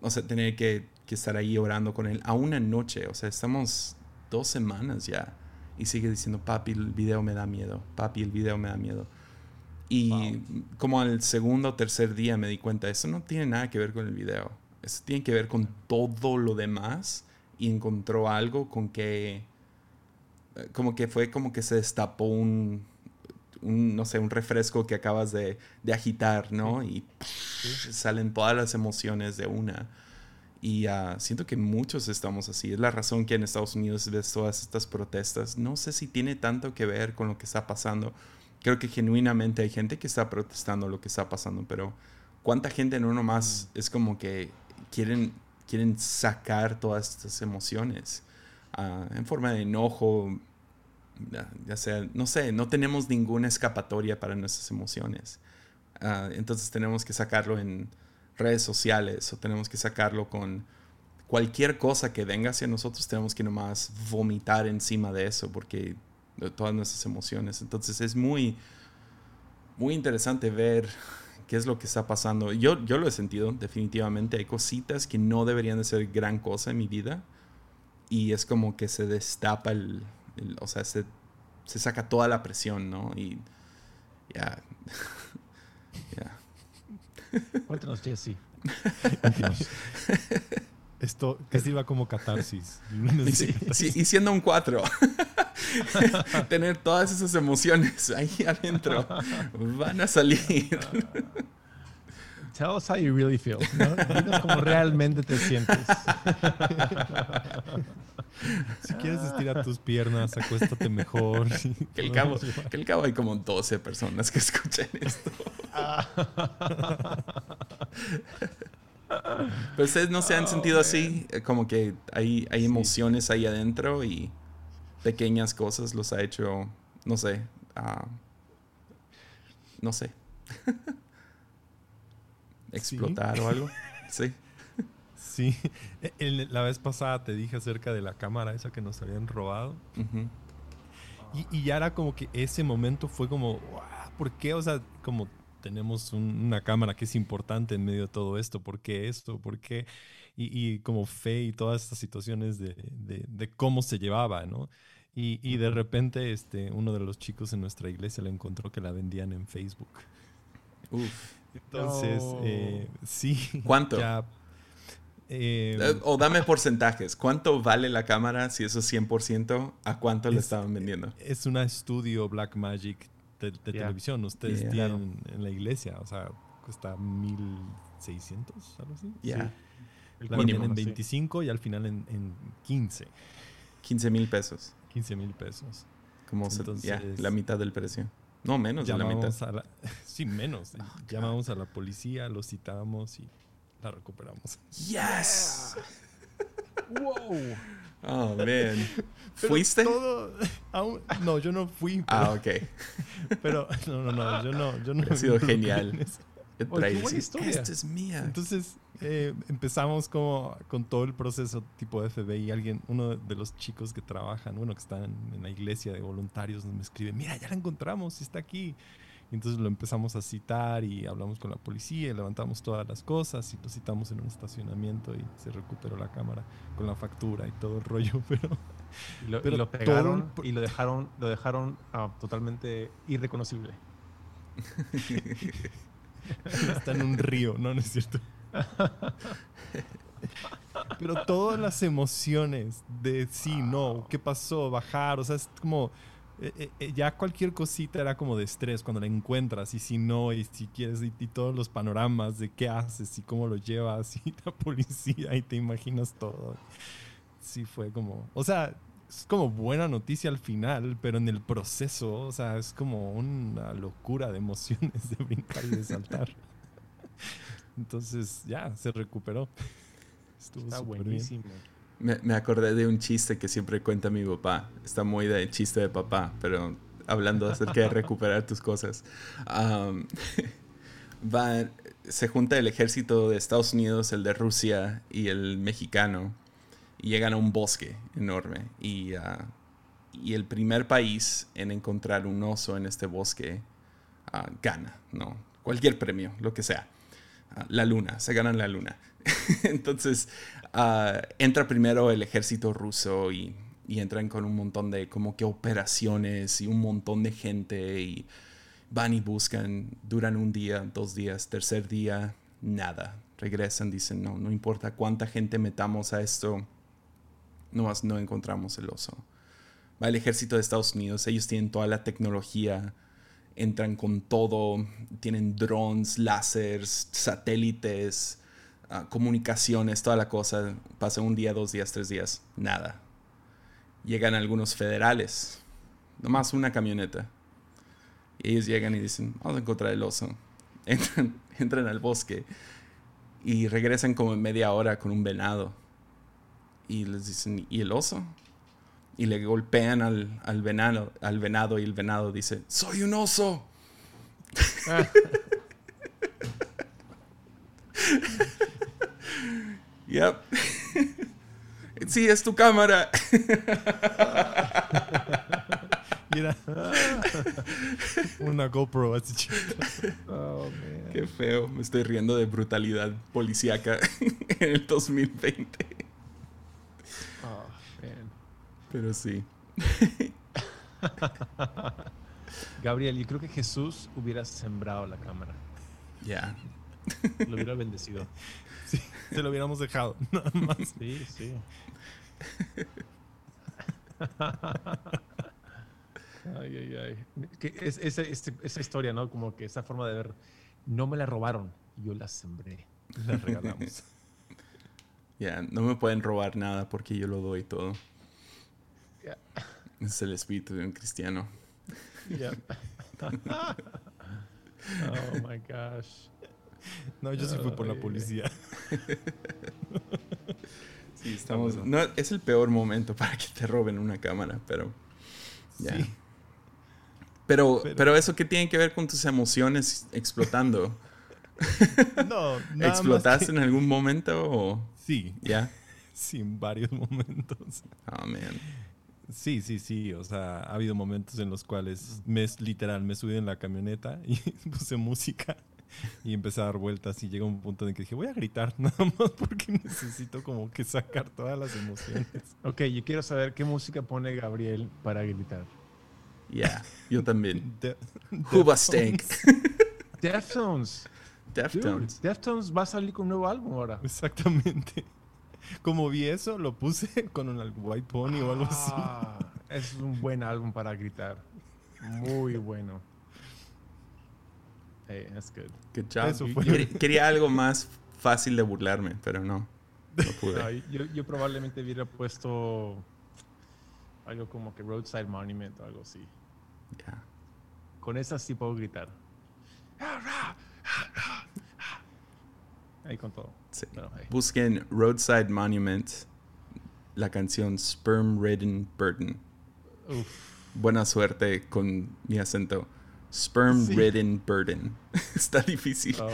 O sea, tener que, que estar ahí orando con él a una noche. O sea, estamos dos semanas ya. Y sigue diciendo, papi, el video me da miedo. Papi, el video me da miedo. Y como al segundo o tercer día me di cuenta, eso no tiene nada que ver con el video. Eso tiene que ver con todo lo demás. Y encontró algo con que, eh, como que fue como que se destapó un, no sé, un refresco que acabas de, de agitar, ¿no? Y salen todas las emociones de una. Y ah, siento que muchos estamos así. Es la razón que en Estados Unidos ves todas estas protestas. No sé si tiene tanto que ver con lo que está pasando creo que genuinamente hay gente que está protestando lo que está pasando, pero ¿cuánta gente no nomás mm. es como que quieren, quieren sacar todas estas emociones ah, en forma de enojo? Ya, sea, no sé, no tenemos ninguna escapatoria para nuestras emociones. Ah, entonces tenemos que sacarlo en redes sociales o tenemos que sacarlo con cualquier cosa que venga hacia nosotros, tenemos que nomás vomitar encima de eso porque todas nuestras emociones. Entonces es muy, muy interesante ver qué es lo que está pasando. Yo, yo lo he sentido, definitivamente. Hay cositas que no deberían de ser gran cosa en mi vida. Y es como que se destapa el, o sea, se, se, saca toda la presión, ¿no? Y ya. [LAUGHS] Cuéntanos, Jesse. [LAUGHS] Esto casi iba como catarsis. [LAUGHS] Y, sí, sí, y siendo un 4, tener todas esas emociones ahí adentro van a salir. Tell us how you really feel. ¿no? Dinos cómo realmente te sientes. [LAUGHS] Si quieres estirar tus piernas, acuéstate mejor. [LAUGHS] Que al, cabo, que al cabo hay como 12 personas que escuchan esto. [LAUGHS] Pero ustedes no se han sentido así, eh, como que hay, hay emociones ahí adentro y pequeñas cosas los ha hecho, no sé, ah, no sé, explotar o algo. [LAUGHS] Sí. Sí, El- la vez pasada te dije acerca de la cámara esa que nos habían robado. Y, y ya era como que ese momento fue como, "Guau, ¿por qué? O sea, como tenemos un- una cámara que es importante en medio de todo esto, ¿por qué esto? ¿Por qué? Y, y como fe y todas estas situaciones de, de- de cómo se llevaba, ¿no? Y, y de repente este, uno de los chicos en nuestra iglesia le encontró que la vendían en Facebook. Uf. Entonces, No. eh, sí. [LAUGHS] ¿Cuánto? ya, eh, Eh, O dame porcentajes. ¿Cuánto vale la cámara si eso es 100%? ¿A cuánto le Es- estaban vendiendo? es una estudio Blackmagic de, de televisión. Ustedes Yeah. tienen en la iglesia, o sea, cuesta 1600, algo así. Ya, El La Mínimo, en sí. 25 y al final en, en 15, 15 mil pesos. 15 mil pesos. Como se- ya, Entonces- la mitad del precio. No, menos de la mitad. Llamamos a la, [LAUGHS] sí, menos. Llamamos a la policía, lo citamos y la recuperamos. Yes. [LAUGHS] Wow. Oh, man. [LAUGHS] ¿Fuiste? todo- aún- no, yo no fui. Pero, Ah, ok. pero- no, no, no, yo no. Yo no Ha sido genial. Buena historia. Esta es mía. Entonces eh, empezamos como con todo el proceso tipo FBI. Alguien, uno de los chicos que trabajan, bueno, que están en la iglesia de voluntarios, me escribe, mira, ya la encontramos, está aquí. Y entonces lo empezamos a citar y hablamos con la policía y levantamos todas las cosas y lo citamos en un estacionamiento y se recuperó la cámara con la factura y todo el rollo, [LAUGHS] pero Y lo, Pero y lo pegaron el- y lo dejaron, lo dejaron ah, totalmente irreconocible. [LAUGHS] [LAUGHS] está en un río, no, no es cierto. Pero todas las emociones de sí, no, qué pasó, bajar, o sea, es como eh, eh, eh, ya cualquier cosita era como de estrés cuando la encuentras y si no, y si quieres, y, y todos los panoramas de qué haces y cómo lo llevas y [LAUGHS] la policía y te imaginas todo. Sí, fue como, o sea, es como buena noticia al final, pero en el proceso, o sea, es como una locura de emociones de brincar y de saltar. [LAUGHS] Entonces, ya, se recuperó. Estuvo Está súper bien. buenísimo. Me, me acordé de un chiste que siempre cuenta mi papá. Está muy de chiste de papá, pero hablando acerca de recuperar tus cosas. [LAUGHS] Va- se junta el ejército de Estados Unidos, el de Rusia y el mexicano y llegan a un bosque enorme. Y, ah, y el primer país en encontrar un oso en este bosque ah, gana, ¿no? Cualquier premio, lo que sea. Ah, la luna, se ganan la luna. [LAUGHS] Entonces, entra primero el ejército ruso y, y entran con un montón de como que operaciones y un montón de gente y van y buscan, duran un día, dos días, tercer día, nada. Regresan, dicen, no, no importa cuánta gente metamos a esto, nomás no encontramos el oso. Va el ejército de Estados Unidos, ellos tienen toda la tecnología, entran con todo, tienen drones, láseres, satélites, ah, comunicaciones, toda la cosa. Pasa un día, dos días, tres días, nada. Llegan algunos federales, nomás una camioneta. Y ellos llegan y dicen, vamos a encontrar el oso. [LAUGHS] Entran, entran al bosque y regresan como en media hora con un venado. Y les dicen, ¿y el oso? Y le golpean al, al, venado, al venado y el venado dice, soy un oso. [LAUGHS] yep. [LAUGHS] sí, es tu cámara. [LAUGHS] Y era una GoPro así chiquita. Oh, man. Qué feo, me estoy riendo de brutalidad policíaca en el 2020. Pero sí. [LAUGHS] Gabriel, yo creo que Jesús hubiera sembrado la cámara. Ya. Lo hubiera bendecido. [LAUGHS] Sí, se lo hubiéramos dejado, [LAUGHS] nada más. Sí, sí. Ay, ay, ay. Que es- esa, esa historia, ¿no? Como que esa forma de ver, no me la robaron, yo la sembré. La regalamos. Ya, no me pueden robar nada porque yo lo doy todo. Ya. Es el espíritu de un cristiano. Yeah. [LAUGHS] oh my gosh. No, yo sí fui por la policía. [LAUGHS] Sí, estamos. No, es el peor momento para que te roben una cámara, pero. Sí. Pero, Pero- pero eso qué tiene que ver con tus emociones explotando. [LAUGHS] No, nada más ¿Explotaste que- en algún momento o Sí, ya? sí, en varios momentos. Oh, man. Sí, sí, sí. O sea, ha habido momentos en los cuales me, literal me subí en la camioneta y [LAUGHS] puse música y empecé a dar vueltas y llegó un punto en que dije, voy a gritar [LAUGHS] nada más porque necesito como que sacar todas las emociones. [LAUGHS] Ok, yo quiero saber qué música pone Gabriel para gritar. Ya, yo también. De- Cuba Stank. Deftones. Deftones. Deftones va a salir con un nuevo álbum ahora. Exactamente. Como vi eso, lo puse [LAUGHS] con un White Pony o algo así. Ah, es un buen álbum para gritar. Muy bueno. Hey, that's good. Good job. Eso fue. Quer- Quería algo más fácil de burlarme, pero no. No No, pude. yo, yo probablemente hubiera puesto algo como que Roadside Monument o algo así. Ya. Con esa sí puedo gritar. Ahí con todo. Sí. Pero. Busquen Roadside Monument, la canción Sperm Ridden Burden. Uf. Buena suerte con mi acento. Sperm Sí. Ridden Burden. [LAUGHS] Está difícil. Oh.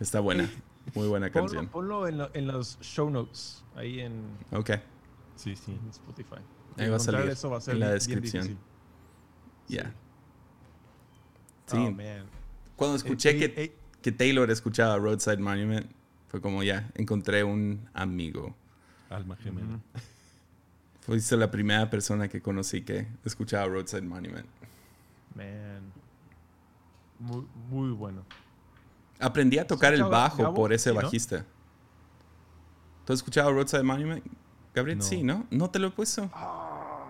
Está buena. Muy buena canción. ponlo en, lo- en los show notes, ahí en, Ok. Sí, sí. en Spotify. Ahí va a salir eso va a ser en la descripción. Ya. Sí. Oh, man. Cuando escuché Eh, que, eh, que Taylor escuchaba Roadside Monument, fue como ya, encontré un amigo. Alma gemela. Fuiste la primera persona que conocí que escuchaba Roadside Monument. Man. Muy, muy bueno. Aprendí a tocar el bajo Gabo? por ese Sí, ¿no? bajista. ¿Tú has escuchado Roadside Monument? Gabriel, No. sí, ¿no? ¿No te lo he puesto?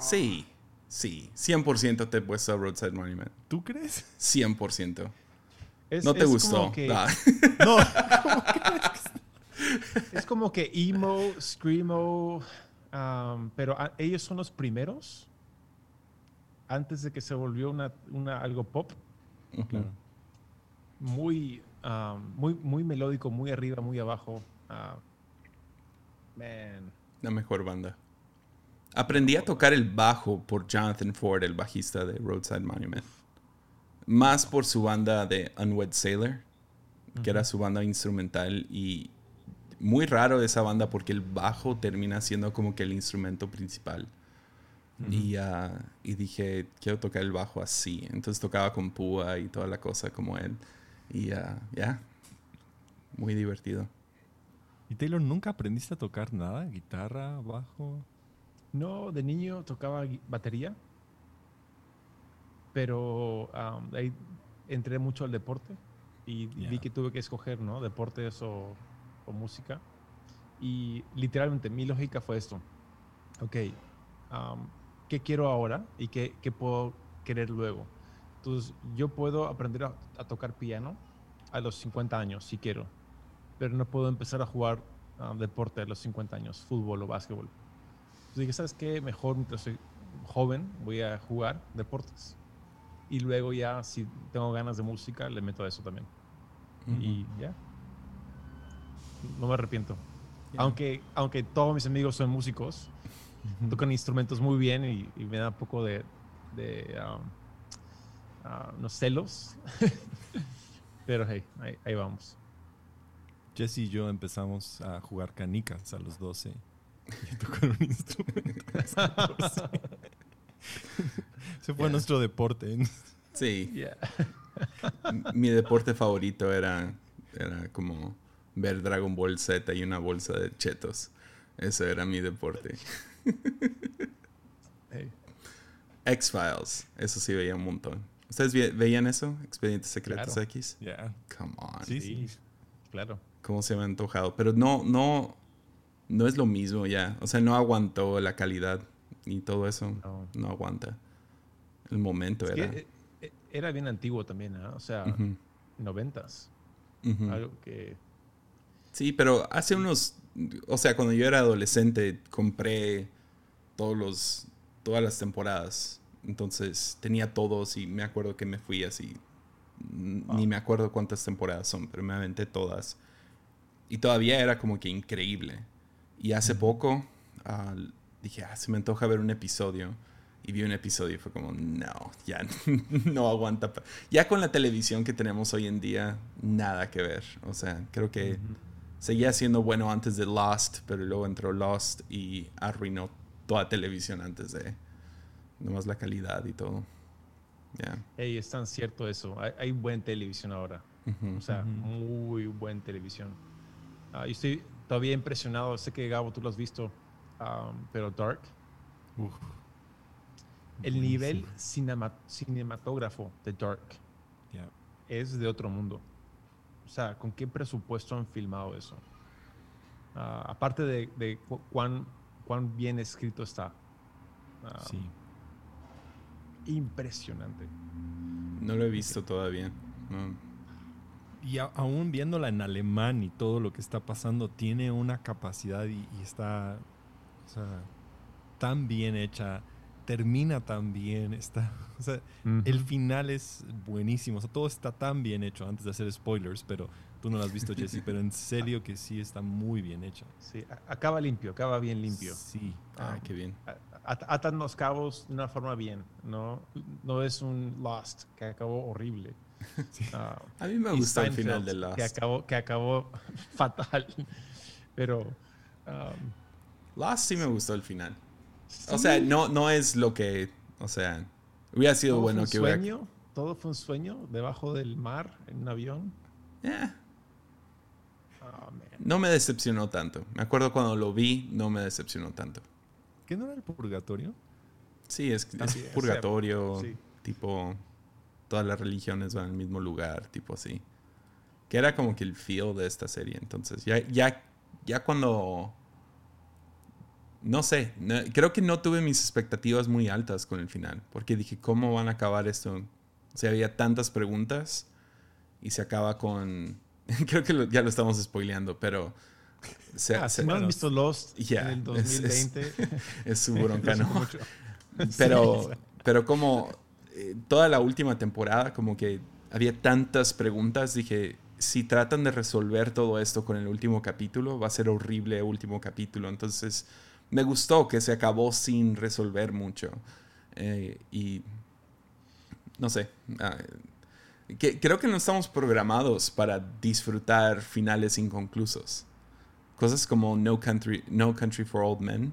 Sí, sí. 100% te he puesto Roadside Monument. ¿Tú crees? 100%. Es- No te es gustó. Como que, Ah, [LAUGHS] No. Es como que emo, screamo, um, pero a- ellos son los primeros antes de que se volvió una, una algo pop, muy, um, muy, muy melódico, muy arriba, muy abajo. Ah, man, La mejor banda. Aprendí a tocar el bajo por Jonathan Ford, el bajista de Roadside Monument. Más por su banda de Unwed Sailor, que era su banda instrumental. Y muy raro esa banda porque el bajo termina siendo como que el instrumento principal. y, ah, y dije, quiero tocar el bajo así. Entonces tocaba con púa y toda la cosa como él. Y ah, ya, muy divertido. ¿Y Taylor nunca aprendiste a tocar nada? ¿Guitarra, bajo? No, de niño tocaba batería, pero um, ahí entré mucho al deporte y vi Ya. que tuve que escoger, ¿no? Deportes o, o música. Y literalmente mi lógica fue esto. Ok, um, ¿qué quiero ahora y qué, qué puedo querer luego? Entonces, yo puedo aprender a, a tocar piano a los 50 años, si quiero, pero no puedo empezar a jugar um, deporte a los 50 años, fútbol o básquetbol. Entonces dije, ¿sabes qué? Mejor mientras soy joven voy a jugar deportes. Y luego ya, si tengo ganas de música, le meto a eso también. Y ya. No me arrepiento. Ya. Aunque, aunque todos mis amigos son músicos, tocan instrumentos muy bien y, y me da un poco de, de um, ah, unos celos. [LAUGHS] Pero hey, ahí, ahí vamos. Jesse y yo empezamos a jugar canicas a los 12 y a tocar un instrumento a los 14. [LAUGHS] Ese fue Yeah. nuestro deporte. [LAUGHS] Sí, Yeah. mi deporte favorito era, era como ver Dragon Ball Z y una bolsa de chetos. Eso era mi deporte. [LAUGHS] Hey. X-Files, eso sí veía un montón. ¿Ustedes ve- veían eso? Expedientes Secretos Claro. X. Yeah. Come on. Sí, sí. Claro. Cómo se me ha antojado. Pero no, no, no es lo mismo ya. O sea, no aguantó la calidad y todo eso. No. No aguanta. El momento Es era. eh, eh, era bien antiguo también, ¿ah? O sea, noventas. Algo que... Sí, pero hace unos, o sea, cuando yo era adolescente compré todos los, todas las temporadas. Entonces tenía todos y me acuerdo que me fui así. Ni me acuerdo cuántas temporadas son, pero me aventé todas. Y todavía era como que increíble. Y hace poco dije, ah, se me antoja ver un episodio. Y vi un episodio y fue como, no, ya [LAUGHS] no aguanta. Ya con la televisión que tenemos hoy en día, nada que ver. O sea, creo que seguía siendo bueno antes de Lost, pero luego entró Lost y arruinó toda televisión antes de nomás la calidad y todo. Ya. Hey, es tan cierto eso. Hay, hay buen televisión ahora. O sea, muy buen televisión. Ah, yo estoy todavía impresionado. Sé que Gabo, tú lo has visto. um, pero Dark. Uf. El nivel cinema- cinematógrafo de Dark Yeah. es de otro mundo. O sea, ¿con qué presupuesto han filmado eso? Ah, aparte de, de cu- cuán, cuán bien escrito está. Ah, Sí. Impresionante. No lo he visto todavía. No. Y a- aún viéndola en alemán y todo lo que está pasando, tiene una capacidad y, y está o sea, tan bien hecha, termina tan bien, está, o sea, el final es buenísimo, o sea, todo está tan bien hecho antes de hacer spoilers, pero tú no lo has visto, Jesse, pero en [LAUGHS] serio que sí está muy bien hecha. Sí, acaba limpio, acaba bien limpio. Sí. Ah, Ah. qué bien. Atan los cabos de una forma bien, ¿no? No es un Lost que acabó horrible. [LAUGHS] Ah, A mí me y gustó el final de Lost. Que acabó, que acabó [LAUGHS] fatal. Pero. um, Lost sí me gustó el final. O sea, no, no es lo que, o sea, hubiera sido todo bueno fue que un hubiera... sueño. Todo fue un sueño debajo del mar en un avión. Eh, Ah, no me decepcionó tanto. Me acuerdo cuando lo vi, no me decepcionó tanto. ¿Qué no era el purgatorio? Sí, es, purgatorio, sí. tipo, todas las religiones van al mismo lugar, tipo así. Que era como que el feel de esta serie. Entonces, ya, ya, ya cuando... No sé, no- creo que no tuve mis expectativas muy altas con el final, porque dije, ¿cómo van a acabar esto? O sea, había tantas preguntas y se acaba con... [LAUGHS] creo que lo- ya lo estamos spoileando, pero... se- Ah, se- si no visto Lost ya, en el es- es- 2020. [LAUGHS] es su bronca, [LAUGHS] ¿no? Pero, pero como eh, toda la última temporada, como que había tantas preguntas, dije, si tratan de resolver todo esto con el último capítulo, va a ser horrible el último capítulo. Entonces, me gustó que se acabó sin resolver mucho. Eh, y, no sé, ah, que, creo que no estamos programados para disfrutar finales inconclusos. Cosas como No Country, no Country for Old Men,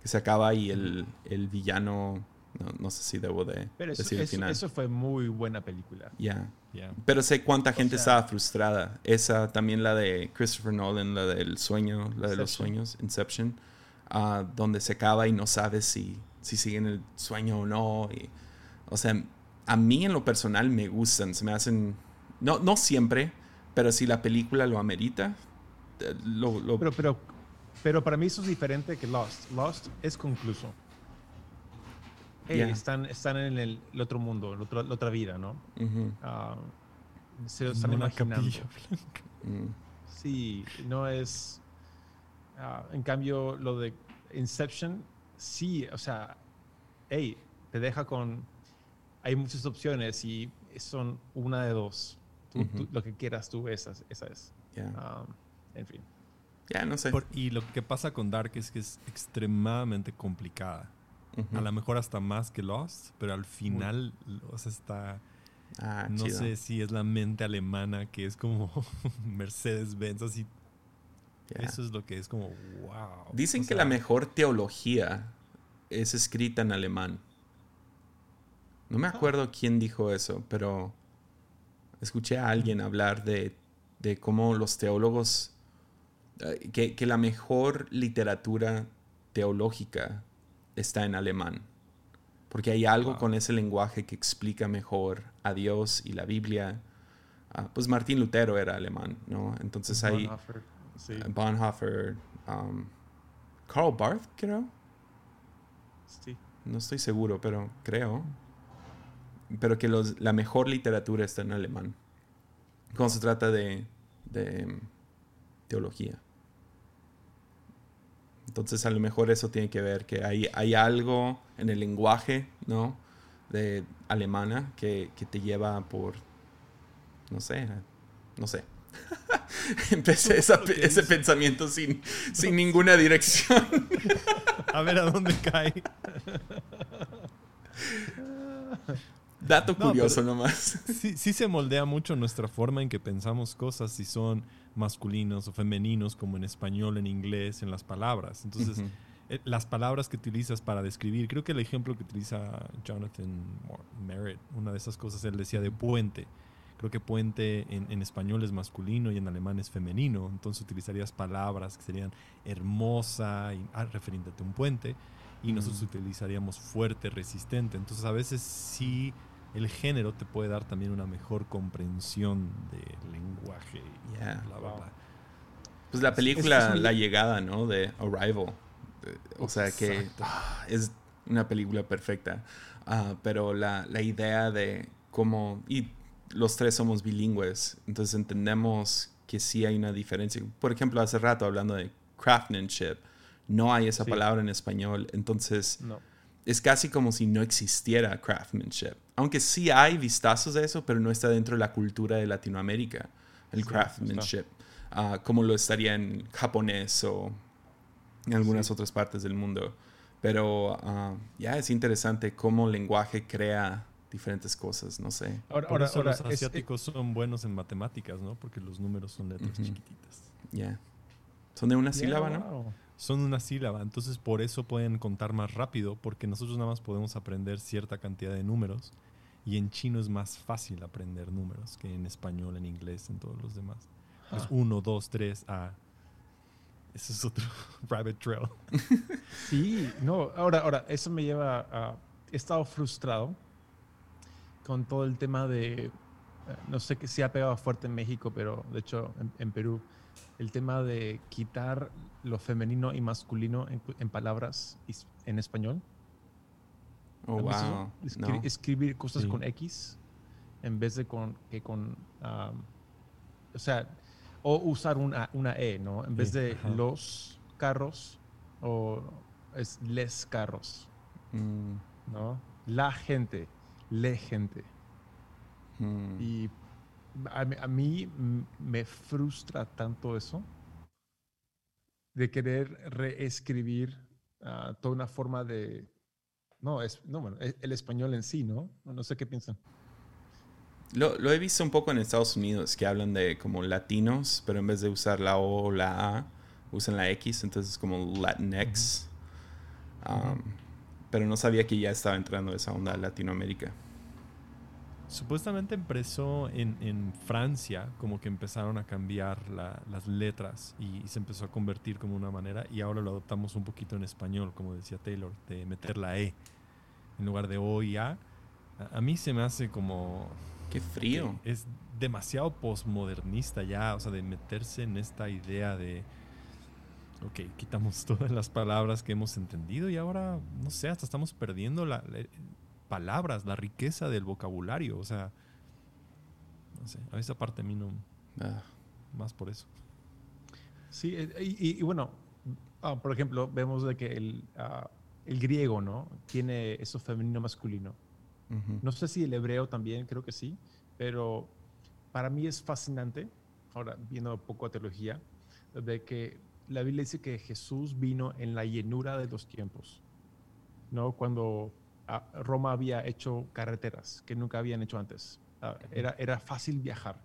que se acaba y el, el villano, no, no sé si debo de Pero eso, decir el final. eso fue muy buena película. Ya. Yeah. Pero sé cuánta gente sea- estaba frustrada. Esa, también la de Christopher Nolan, la del sueño, la de los sueños, Inception, ah, donde se acaba y no sabes si, si siguen el sueño o no. Y, o sea, a mí en lo personal me gustan, se me hacen, no, no siempre, pero si la película lo amerita, eh, lo, lo- Pero, pero, pero para mí eso es diferente que Lost. Lost es concluso. Hey, Ya. están, están en el, el otro mundo, en otro- la otra vida, ¿no? Ujú, Ah, se lo están una imaginando. capilla blanca. mm. Sí, no es. Ah, en cambio, lo de Inception, sí, o sea, hey, te deja con. Hay muchas opciones y son una de dos. Tú- tú- Ujú. lo que quieras tú, esa, es- esa es. Ya, Ah, en fin. Ya, no sé. Por- y lo que pasa con Dark es que es extremadamente complicada. Ujú. A lo mejor hasta más que Lost, pero al final, o sea, está... Ah, no chido. sé si es la mente alemana que es como [LAUGHS] Mercedes-Benz, así. Eso es lo que es como, wow. Dicen O que sea, la mejor teología es escrita en alemán. No me acuerdo quién dijo eso, pero escuché a alguien hablar de, de cómo los teólogos, eh, que, que la mejor literatura teológica está en alemán. porque hay algo con ese lenguaje que explica mejor a Dios y la Biblia. Ah, pues Martín Lutero era alemán, ¿no? Entonces hay sí. Bonhoeffer, um, Karl Barth, creo. sí. No estoy seguro, pero creo. Pero que los, la mejor literatura está en alemán. Cuando se trata de, de mm, teología. Entonces a lo mejor eso tiene que ver que hay, hay algo en el lenguaje, ¿no? De alemana que, que te lleva por, no sé, no sé. [LAUGHS] [LAUGHS] Empecé esa- ese pensamiento sin, sin ninguna dirección. [LAUGHS] A ver a dónde cae. Dato No, curioso nomás. [LAUGHS] Sí, sí se moldea mucho nuestra forma en que pensamos cosas, si son masculinos o femeninos, como en español, en inglés, en las palabras. Entonces, eh, las palabras que utilizas para describir, creo que el ejemplo que utiliza Jonathan Merritt, una de esas cosas, él decía de puente. Creo que puente en, en español es masculino y en alemán es femenino. Entonces utilizarías palabras que serían hermosa, y, ah, refiriéndote a un puente, y nosotros Mm. utilizaríamos fuerte, resistente. Entonces a veces sí el género te puede dar también una mejor comprensión del lenguaje. y Yeah. bla, bla, bla. Pues la película es es La Llegada, ¿no? De Arrival. Eh, O sea que ah, es una película perfecta. Ah, pero la, la idea de cómo... Y los tres somos bilingües, entonces entendemos que sí hay una diferencia. Por ejemplo, hace rato hablando de craftsmanship, no hay esa Sí. palabra en español, entonces No. es casi como si no existiera craftsmanship. Aunque sí hay vistazos de eso, pero no está dentro de la cultura de Latinoamérica, el Sí, craftsmanship, Ah, como lo estaría en japonés o en algunas Sí. otras partes del mundo. Pero ah, ya es interesante cómo el lenguaje crea diferentes cosas, no sé. Ahora, ahora, ahora, los es- eh, asiáticos son buenos en matemáticas, ¿no? Porque los números son letras Ujú. chiquititas. Ya. Son de una Yeah, sílaba, ¿no? wow. Son una sílaba, entonces por eso pueden contar más rápido, porque nosotros nada más podemos aprender cierta cantidad de números. Y en chino es más fácil aprender números que en español, en inglés, en todos los demás. Es Ah. 1, 2, 3, A. Ese es otro [LAUGHS] rabbit trail. Sí, no, ahora, ahora, eso me lleva a... He estado frustrado con todo el tema de... eh, No sé que si ha pegado fuerte en México, pero de hecho en, en Perú, el tema de quitar lo femenino y masculino en, en palabras is- en español. Oh, wow. Escri- No. Escribir cosas Sí. con X en vez de con que con o sea o usar una, una E, ¿no? En vez Sí, de ajá. los carros o es les carros, Mm, ¿no? La gente, le gente. mm. Y a, mí- a mí me frustra tanto eso de querer reescribir ah, toda una forma de... No, es, no, bueno, e- el español en sí, ¿no? No, sé qué piensan. Lo, lo he visto un poco en Estados Unidos, que hablan de como latinos, pero en vez de usar la O o la A, usan la X, entonces es como Latinx. Um, Pero no sabía que ya estaba entrando esa onda a Latinoamérica. Supuestamente empezó en, en Francia, como que empezaron a cambiar la- las letras y, se empezó a convertir como una manera y ahora lo adoptamos un poquito en español, como decía Taylor, de meter la E en lugar de O y A. A, a mí se me hace como... Qué frío. Es demasiado postmodernista ya, o sea, de meterse en esta idea de... Ok, quitamos [LAUGHS] todas las palabras que hemos entendido y ahora, no sé, hasta estamos perdiendo la, la- palabras, la riqueza del vocabulario. O sea, no sé, a esa parte a mí no, Ah, más por eso. Sí, eh, y, y- y bueno, ah, por ejemplo, vemos de que el, ah, el griego, ¿no? Tiene eso femenino masculino. No sé si el hebreo también, creo que sí, pero para mí es fascinante, ahora viendo un poco a teología, de que la Biblia dice que Jesús vino en la llenura de los tiempos, ¿no? Cuando ah, Roma había hecho carreteras que nunca habían hecho antes. Ah, era, era fácil viajar.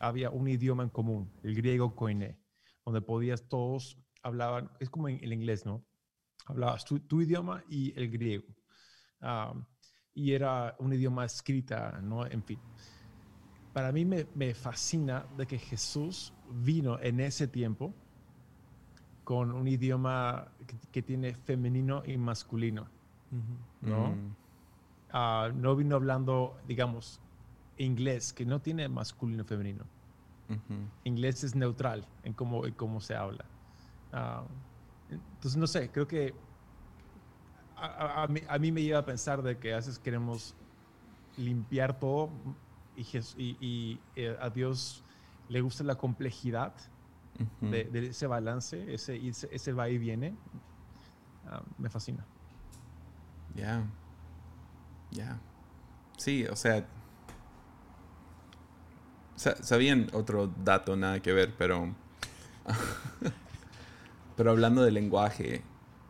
Había un idioma en común, el griego koiné, donde podías todos hablaban, es como en el inglés, ¿no? Hablabas tu, tu idioma y el griego. Ah, y era un idioma escrita, ¿no? En fin. Para mí me, me fascina de que Jesús vino en ese tiempo con un idioma que, que tiene femenino y masculino, ¿no? Mm, ah, no vino hablando, digamos, inglés, que no tiene masculino y femenino. Inglés es neutral en cómo, en cómo se habla. Ah, entonces, no sé, creo que a, a- a mí, a mí me lleva a pensar de que a veces queremos limpiar todo y, Jes- y- y, eh, a Dios le gusta la complejidad Ujú. de, de ese balance, ese, ese, va y viene. Ah, me fascina. Ya. Ya. Sí, o sea. sa- Sabían otro dato, nada que ver, pero. [LAUGHS] pero hablando de lenguaje,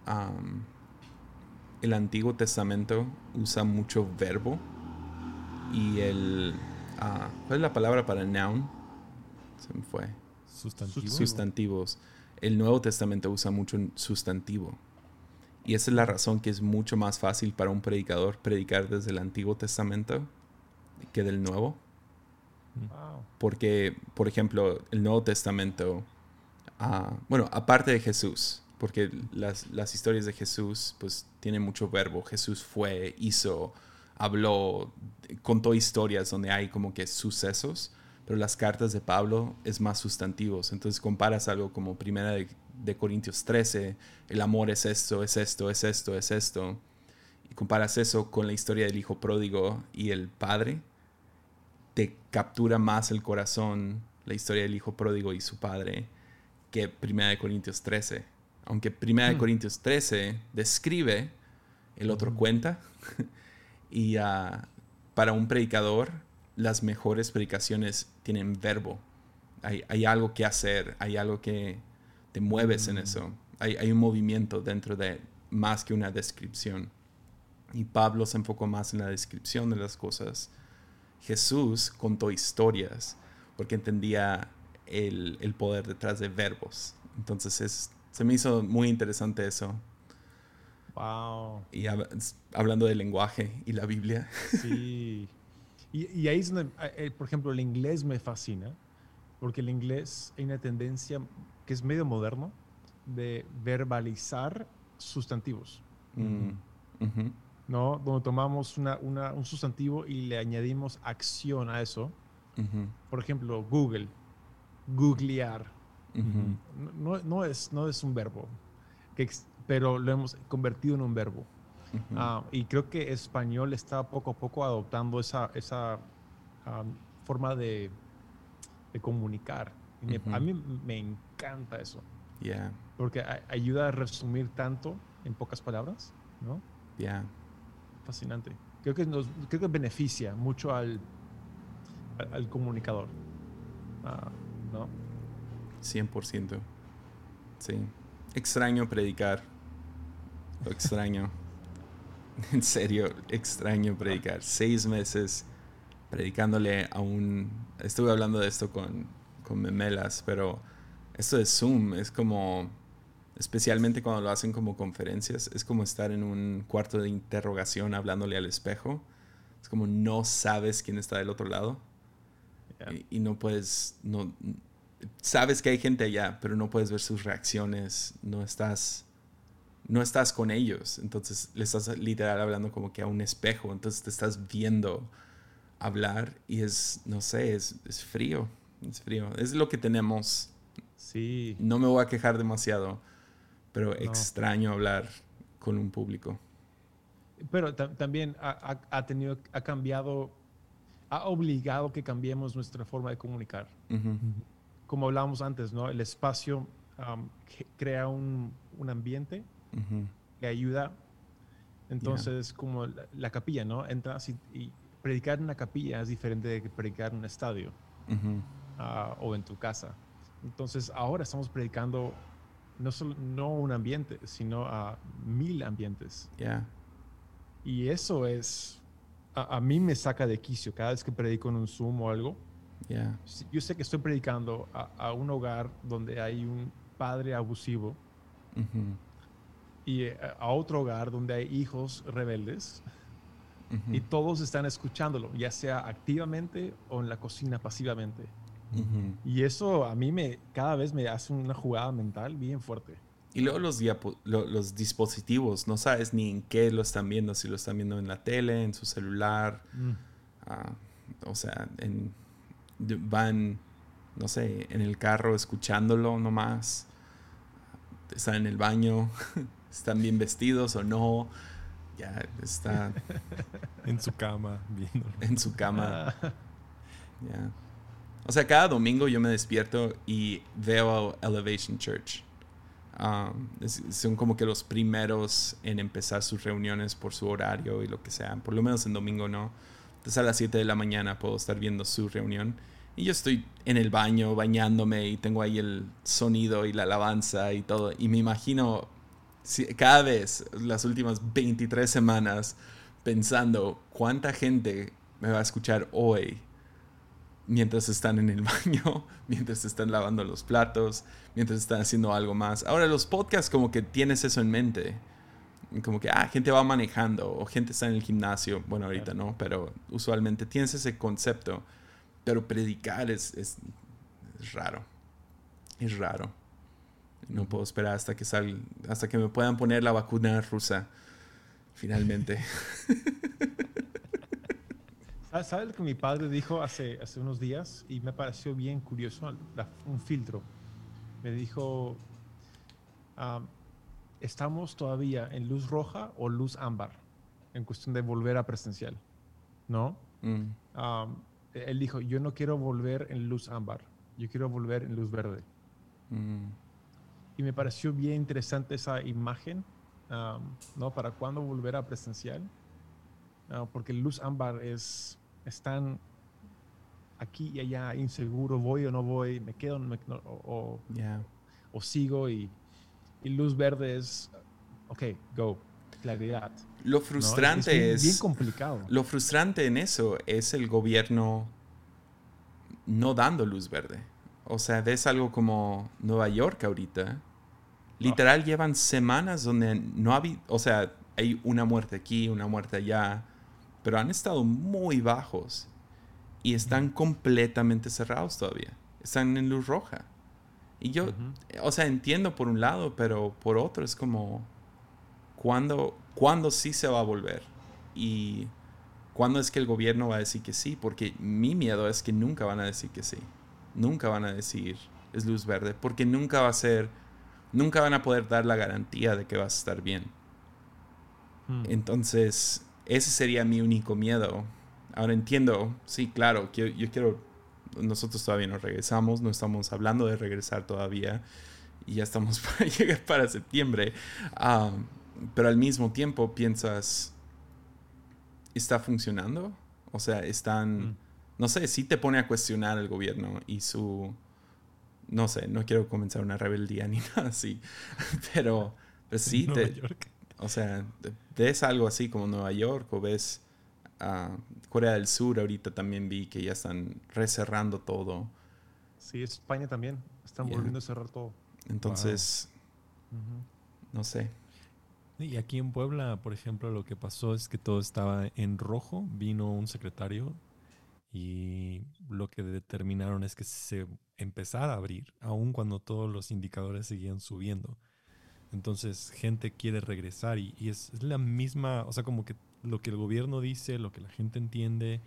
am, el Antiguo Testamento usa mucho verbo y el. ah, ¿Cuál es la palabra para noun? Se me fue. Sustantivo. Sustantivos. El Nuevo Testamento usa mucho un sustantivo. Y esa es la razón que es mucho más fácil para un predicador predicar desde el Antiguo Testamento que del Nuevo. Wow. Porque, por ejemplo, el Nuevo Testamento, ah, bueno, aparte de Jesús, porque las, las historias de Jesús, pues tienen mucho verbo. Jesús fue, hizo, habló, contó historias donde hay como que sucesos, pero las cartas de Pablo es más sustantivos. Entonces comparas algo como Primera de, de Corintios 13, el amor es esto, es esto, es esto, es esto. Y comparas eso con la historia del hijo pródigo y el padre, te captura más el corazón la historia del hijo pródigo y su padre que Primera de Corintios 13. Aunque Primera de Hmm. Corintios 13 describe, el otro cuenta. [LAUGHS] y ah, para un predicador, las mejores predicaciones tienen verbo. Hay, hay algo que hacer, hay algo que te mueves en eso. Hay, hay un movimiento dentro de más que una descripción. Y Pablo se enfocó más en la descripción de las cosas. Jesús contó historias porque entendía el, el poder detrás de verbos. Entonces es, se me hizo muy interesante eso. Wow. Y hab- hablando del lenguaje y la Biblia. Sí. [LAUGHS] Y, y ahí es donde, eh, por ejemplo, el inglés me fascina, porque el inglés hay una tendencia que es medio moderno de verbalizar sustantivos, Mm, ¿no? Donde tomamos una, una- un sustantivo y le añadimos acción a eso. Por ejemplo, Google, googlear. No, no es, no es un verbo, que pero lo hemos convertido en un verbo. Ah, y creo que español está poco a poco adoptando esa, esa am, forma de, de comunicar. Me-. A mí me encanta eso, Yeah, porque a- ayuda a resumir tanto en pocas palabras, ¿no? yeah. Fascinante. Creo que, nos, creo que beneficia mucho al, al, al comunicador, ah, ¿no? 100%. Sí. Extraño predicar. Lo extraño. [LAUGHS] [LAUGHS] en serio, extraño predicar. Seis meses predicándole a un... Estuve hablando de esto con, con Memelas, pero esto de Zoom es como... Especialmente cuando lo hacen como conferencias, es como estar en un cuarto de interrogación hablándole al espejo. Es como no sabes quién está del otro lado y, y no puedes, no, sabes que hay gente allá, pero no puedes ver sus reacciones, no estás, no estás con ellos, entonces le estás literal hablando como que a un espejo, entonces te estás viendo hablar y es, no sé, es, es frío, es frío, es lo que tenemos, Sí, no me voy a quejar demasiado, pero extraño hablar con un público. pero ta- también ha, ha- tenido, ha cambiado, ha obligado que cambiemos nuestra forma de comunicar. Como hablábamos antes, ¿no? El espacio crea un, un ambiente ujú, que ayuda. Entonces, como la, la capilla, ¿no? Entras y, y predicar en una capilla es diferente de predicar en un estadio ujú, ah, o en tu casa. Entonces, ahora estamos predicando no solo no un ambiente, sino a mil ambientes. yeah, Y eso es, a, a mí me saca de quicio cada vez que predico en un Zoom o algo. yeah, Yo sé que estoy predicando a, a un hogar donde hay un padre abusivo ujú, y eh, a otro hogar donde hay hijos rebeldes ujú, y todos están escuchándolo, ya sea activamente o en la cocina pasivamente. ujú. Y eso a mí me cada vez me hace una jugada mental bien fuerte. Y luego los, los dispositivos, no sabes ni en qué lo están viendo, si lo están viendo en la tele, en su celular, mm. ah, o sea, en, van, no sé, en el carro escuchándolo nomás, están en el baño, [LAUGHS] están bien vestidos o no, ya está... [LAUGHS] en su cama, viéndolo. En su cama. Ah. Ya. O sea, cada domingo yo me despierto y veo Elevation Church. Um, son como que los primeros en empezar sus reuniones por su horario y lo que sea. Por lo menos en domingo no. Entonces a las 7 de la mañana puedo estar viendo su reunión. Y yo estoy en el baño bañándome y tengo ahí el sonido y la alabanza y todo. Y me imagino cada vez, las últimas 23 semanas, pensando cuánta gente me va a escuchar hoy mientras están en el [LAUGHS] baño, mientras están lavando los platos, mientras están haciendo algo más. Ahora los podcasts como que tienes eso en mente. Como que, ah, gente va manejando o gente está en el gimnasio. Bueno, ahorita no, pero usualmente tienes ese concepto. Pero predicar es, es, raro. Es raro. No puedo esperar hasta que sal, hasta que me puedan poner la vacuna rusa. Finalmente. [LAUGHS] ¿Sabes lo que mi padre dijo hace, hace unos días? Y me pareció bien curioso, un filtro. Me dijo, estamos todavía en luz roja o luz ámbar en cuestión de volver a presencial, ¿no? Mm. él dijo, yo no quiero volver en luz ámbar, yo quiero volver en luz verde. Mm. Y me pareció bien interesante esa imagen, ¿no? Para cuándo volver a presencial. porque luz ámbar es están aquí y allá, inseguro, voy o no voy, me quedo o, o, sigo y, luz verde es, ok, go, claridad. Lo frustrante es, bien, complicado. Lo frustrante en eso es el gobierno no dando luz verde. O sea, ves algo como Nueva York ahorita. Literal llevan semanas donde no ha o sea, hay una muerte aquí, una muerte allá pero han estado muy bajos y están completamente cerrados todavía. Están en luz roja. Y yo, o sea, entiendo por un lado, pero por otro es como, ¿cuándo, ¿cuándo sí se va a volver? Y ¿cuándo es que el gobierno va a decir que sí? Porque mi miedo es que nunca van a decir que sí. Nunca van a decir es luz verde, porque nunca va a ser, nunca van a poder dar la garantía de que vas a estar bien. Hmm. Entonces, ese sería mi único miedo. Ahora entiendo, sí, claro, yo, yo quiero, nosotros todavía no regresamos, no estamos hablando de regresar todavía y ya estamos [LAUGHS] para llegar para septiembre. Ah, pero al mismo tiempo piensas, ¿está funcionando? O sea, están, mm. no sé, sí te pone a cuestionar el gobierno y su, no sé, no quiero comenzar una rebeldía ni [LAUGHS] nada así, pero, pues sí, te, o sea, ves algo así como Nueva York o ves a Corea del Sur, ahorita también vi que ya están recerrando todo. Sí, España también. Están volviendo a cerrar todo. Entonces, no sé. Y aquí en Puebla, por ejemplo, lo que pasó es que todo estaba en rojo. Vino un secretario y lo que determinaron es que se empezara a abrir, aun cuando todos los indicadores seguían subiendo. Entonces, gente quiere regresar y, es, la misma, o sea, como que lo que el gobierno dice, lo que la gente entiende.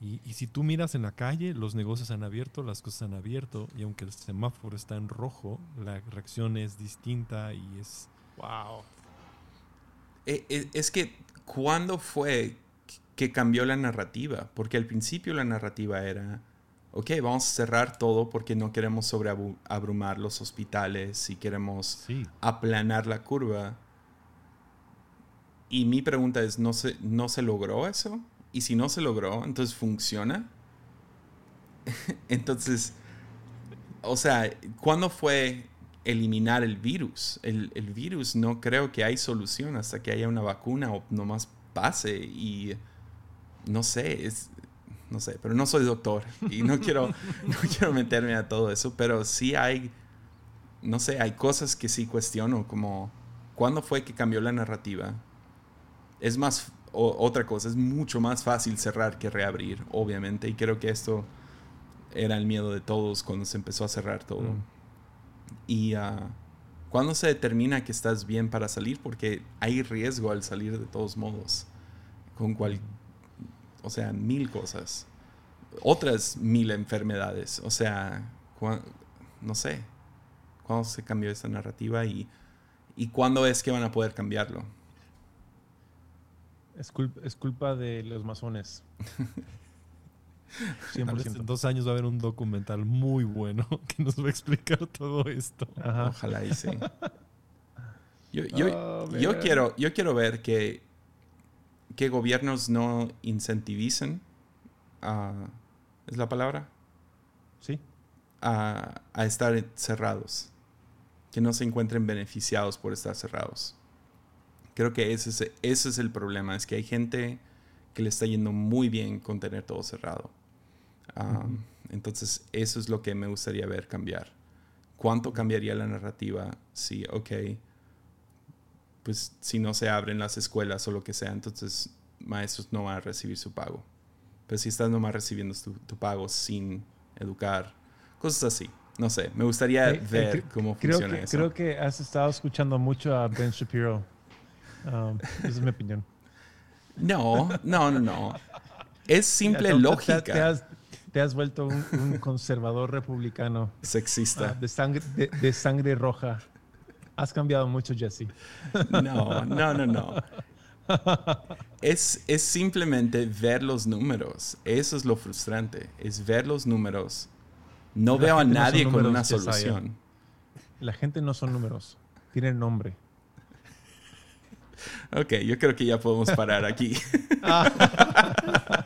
Y, si tú miras en la calle, los negocios han abierto, las cosas han abierto, y aunque el semáforo está en rojo, la reacción es distinta y es... ¡Wow! Eh, eh, es que, ¿cuándo fue que cambió la narrativa? Porque al principio la narrativa era ok, vamos a cerrar todo porque no queremos sobreabrumar los hospitales y queremos aplanar la curva. Y mi pregunta es, ¿no se, ¿no se logró eso? Y si no se logró, entonces funciona. [LAUGHS] entonces, o sea, ¿cuándo fue eliminar el virus? El, el, virus no creo que hay solución hasta que haya una vacuna o nomás pase y no sé, es, no sé, pero no soy doctor y no quiero, [LAUGHS] no quiero meterme a todo eso, pero sí hay, no sé, hay cosas que sí cuestiono, como cuándo fue que cambió la narrativa. Es más, otra cosa, es mucho más fácil cerrar que reabrir, obviamente, y creo que esto era el miedo de todos cuando se empezó a cerrar todo. Mm. Y uh, ¿Cuándo se determina que estás bien para salir? Porque hay riesgo al salir de todos modos. Con cual, o sea, mil cosas. Otras mil enfermedades. O sea, no sé. ¿Cuándo se cambió esa narrativa y, y cuándo es que van a poder cambiarlo? Es culpa, es culpa de los masones. [LAUGHS] 100%. En dos años va a haber un documental muy bueno [LAUGHS] que nos va a explicar todo esto. Ojalá y sí. [LAUGHS] Yo, yo, oh, yo, quiero, yo quiero ver que, que gobiernos no incentivicen ¿Es la palabra? Sí. A, a estar cerrados. Que no se encuentren beneficiados por estar cerrados. Creo que ese es, ese es el problema. Es que hay gente que le está yendo muy bien con tener todo cerrado. Entonces, eso es lo que me gustaría ver cambiar. ¿Cuánto cambiaría la narrativa si, ok, pues si no se abren las escuelas o lo que sea, entonces maestros no van a recibir su pago? Pero si estás nomás recibiendo tu, pago sin educar, cosas así. No sé, me gustaría ver cómo funciona que, eso. Creo que has estado escuchando mucho a Ben Shapiro. [LAUGHS] esa es mi opinión. No, no, no, no. Es simple lógica te has vuelto un, conservador republicano. Sexista. Ah, de, sangre, de, sangre roja. Has cambiado mucho, Jesse. No, no, no, no. Es, es simplemente ver los números. Eso es lo frustrante. Es ver los números. No veo a nadie con una solución. La gente no son números. Tienen nombre. Ok, yo creo que ya podemos parar aquí. [LAUGHS]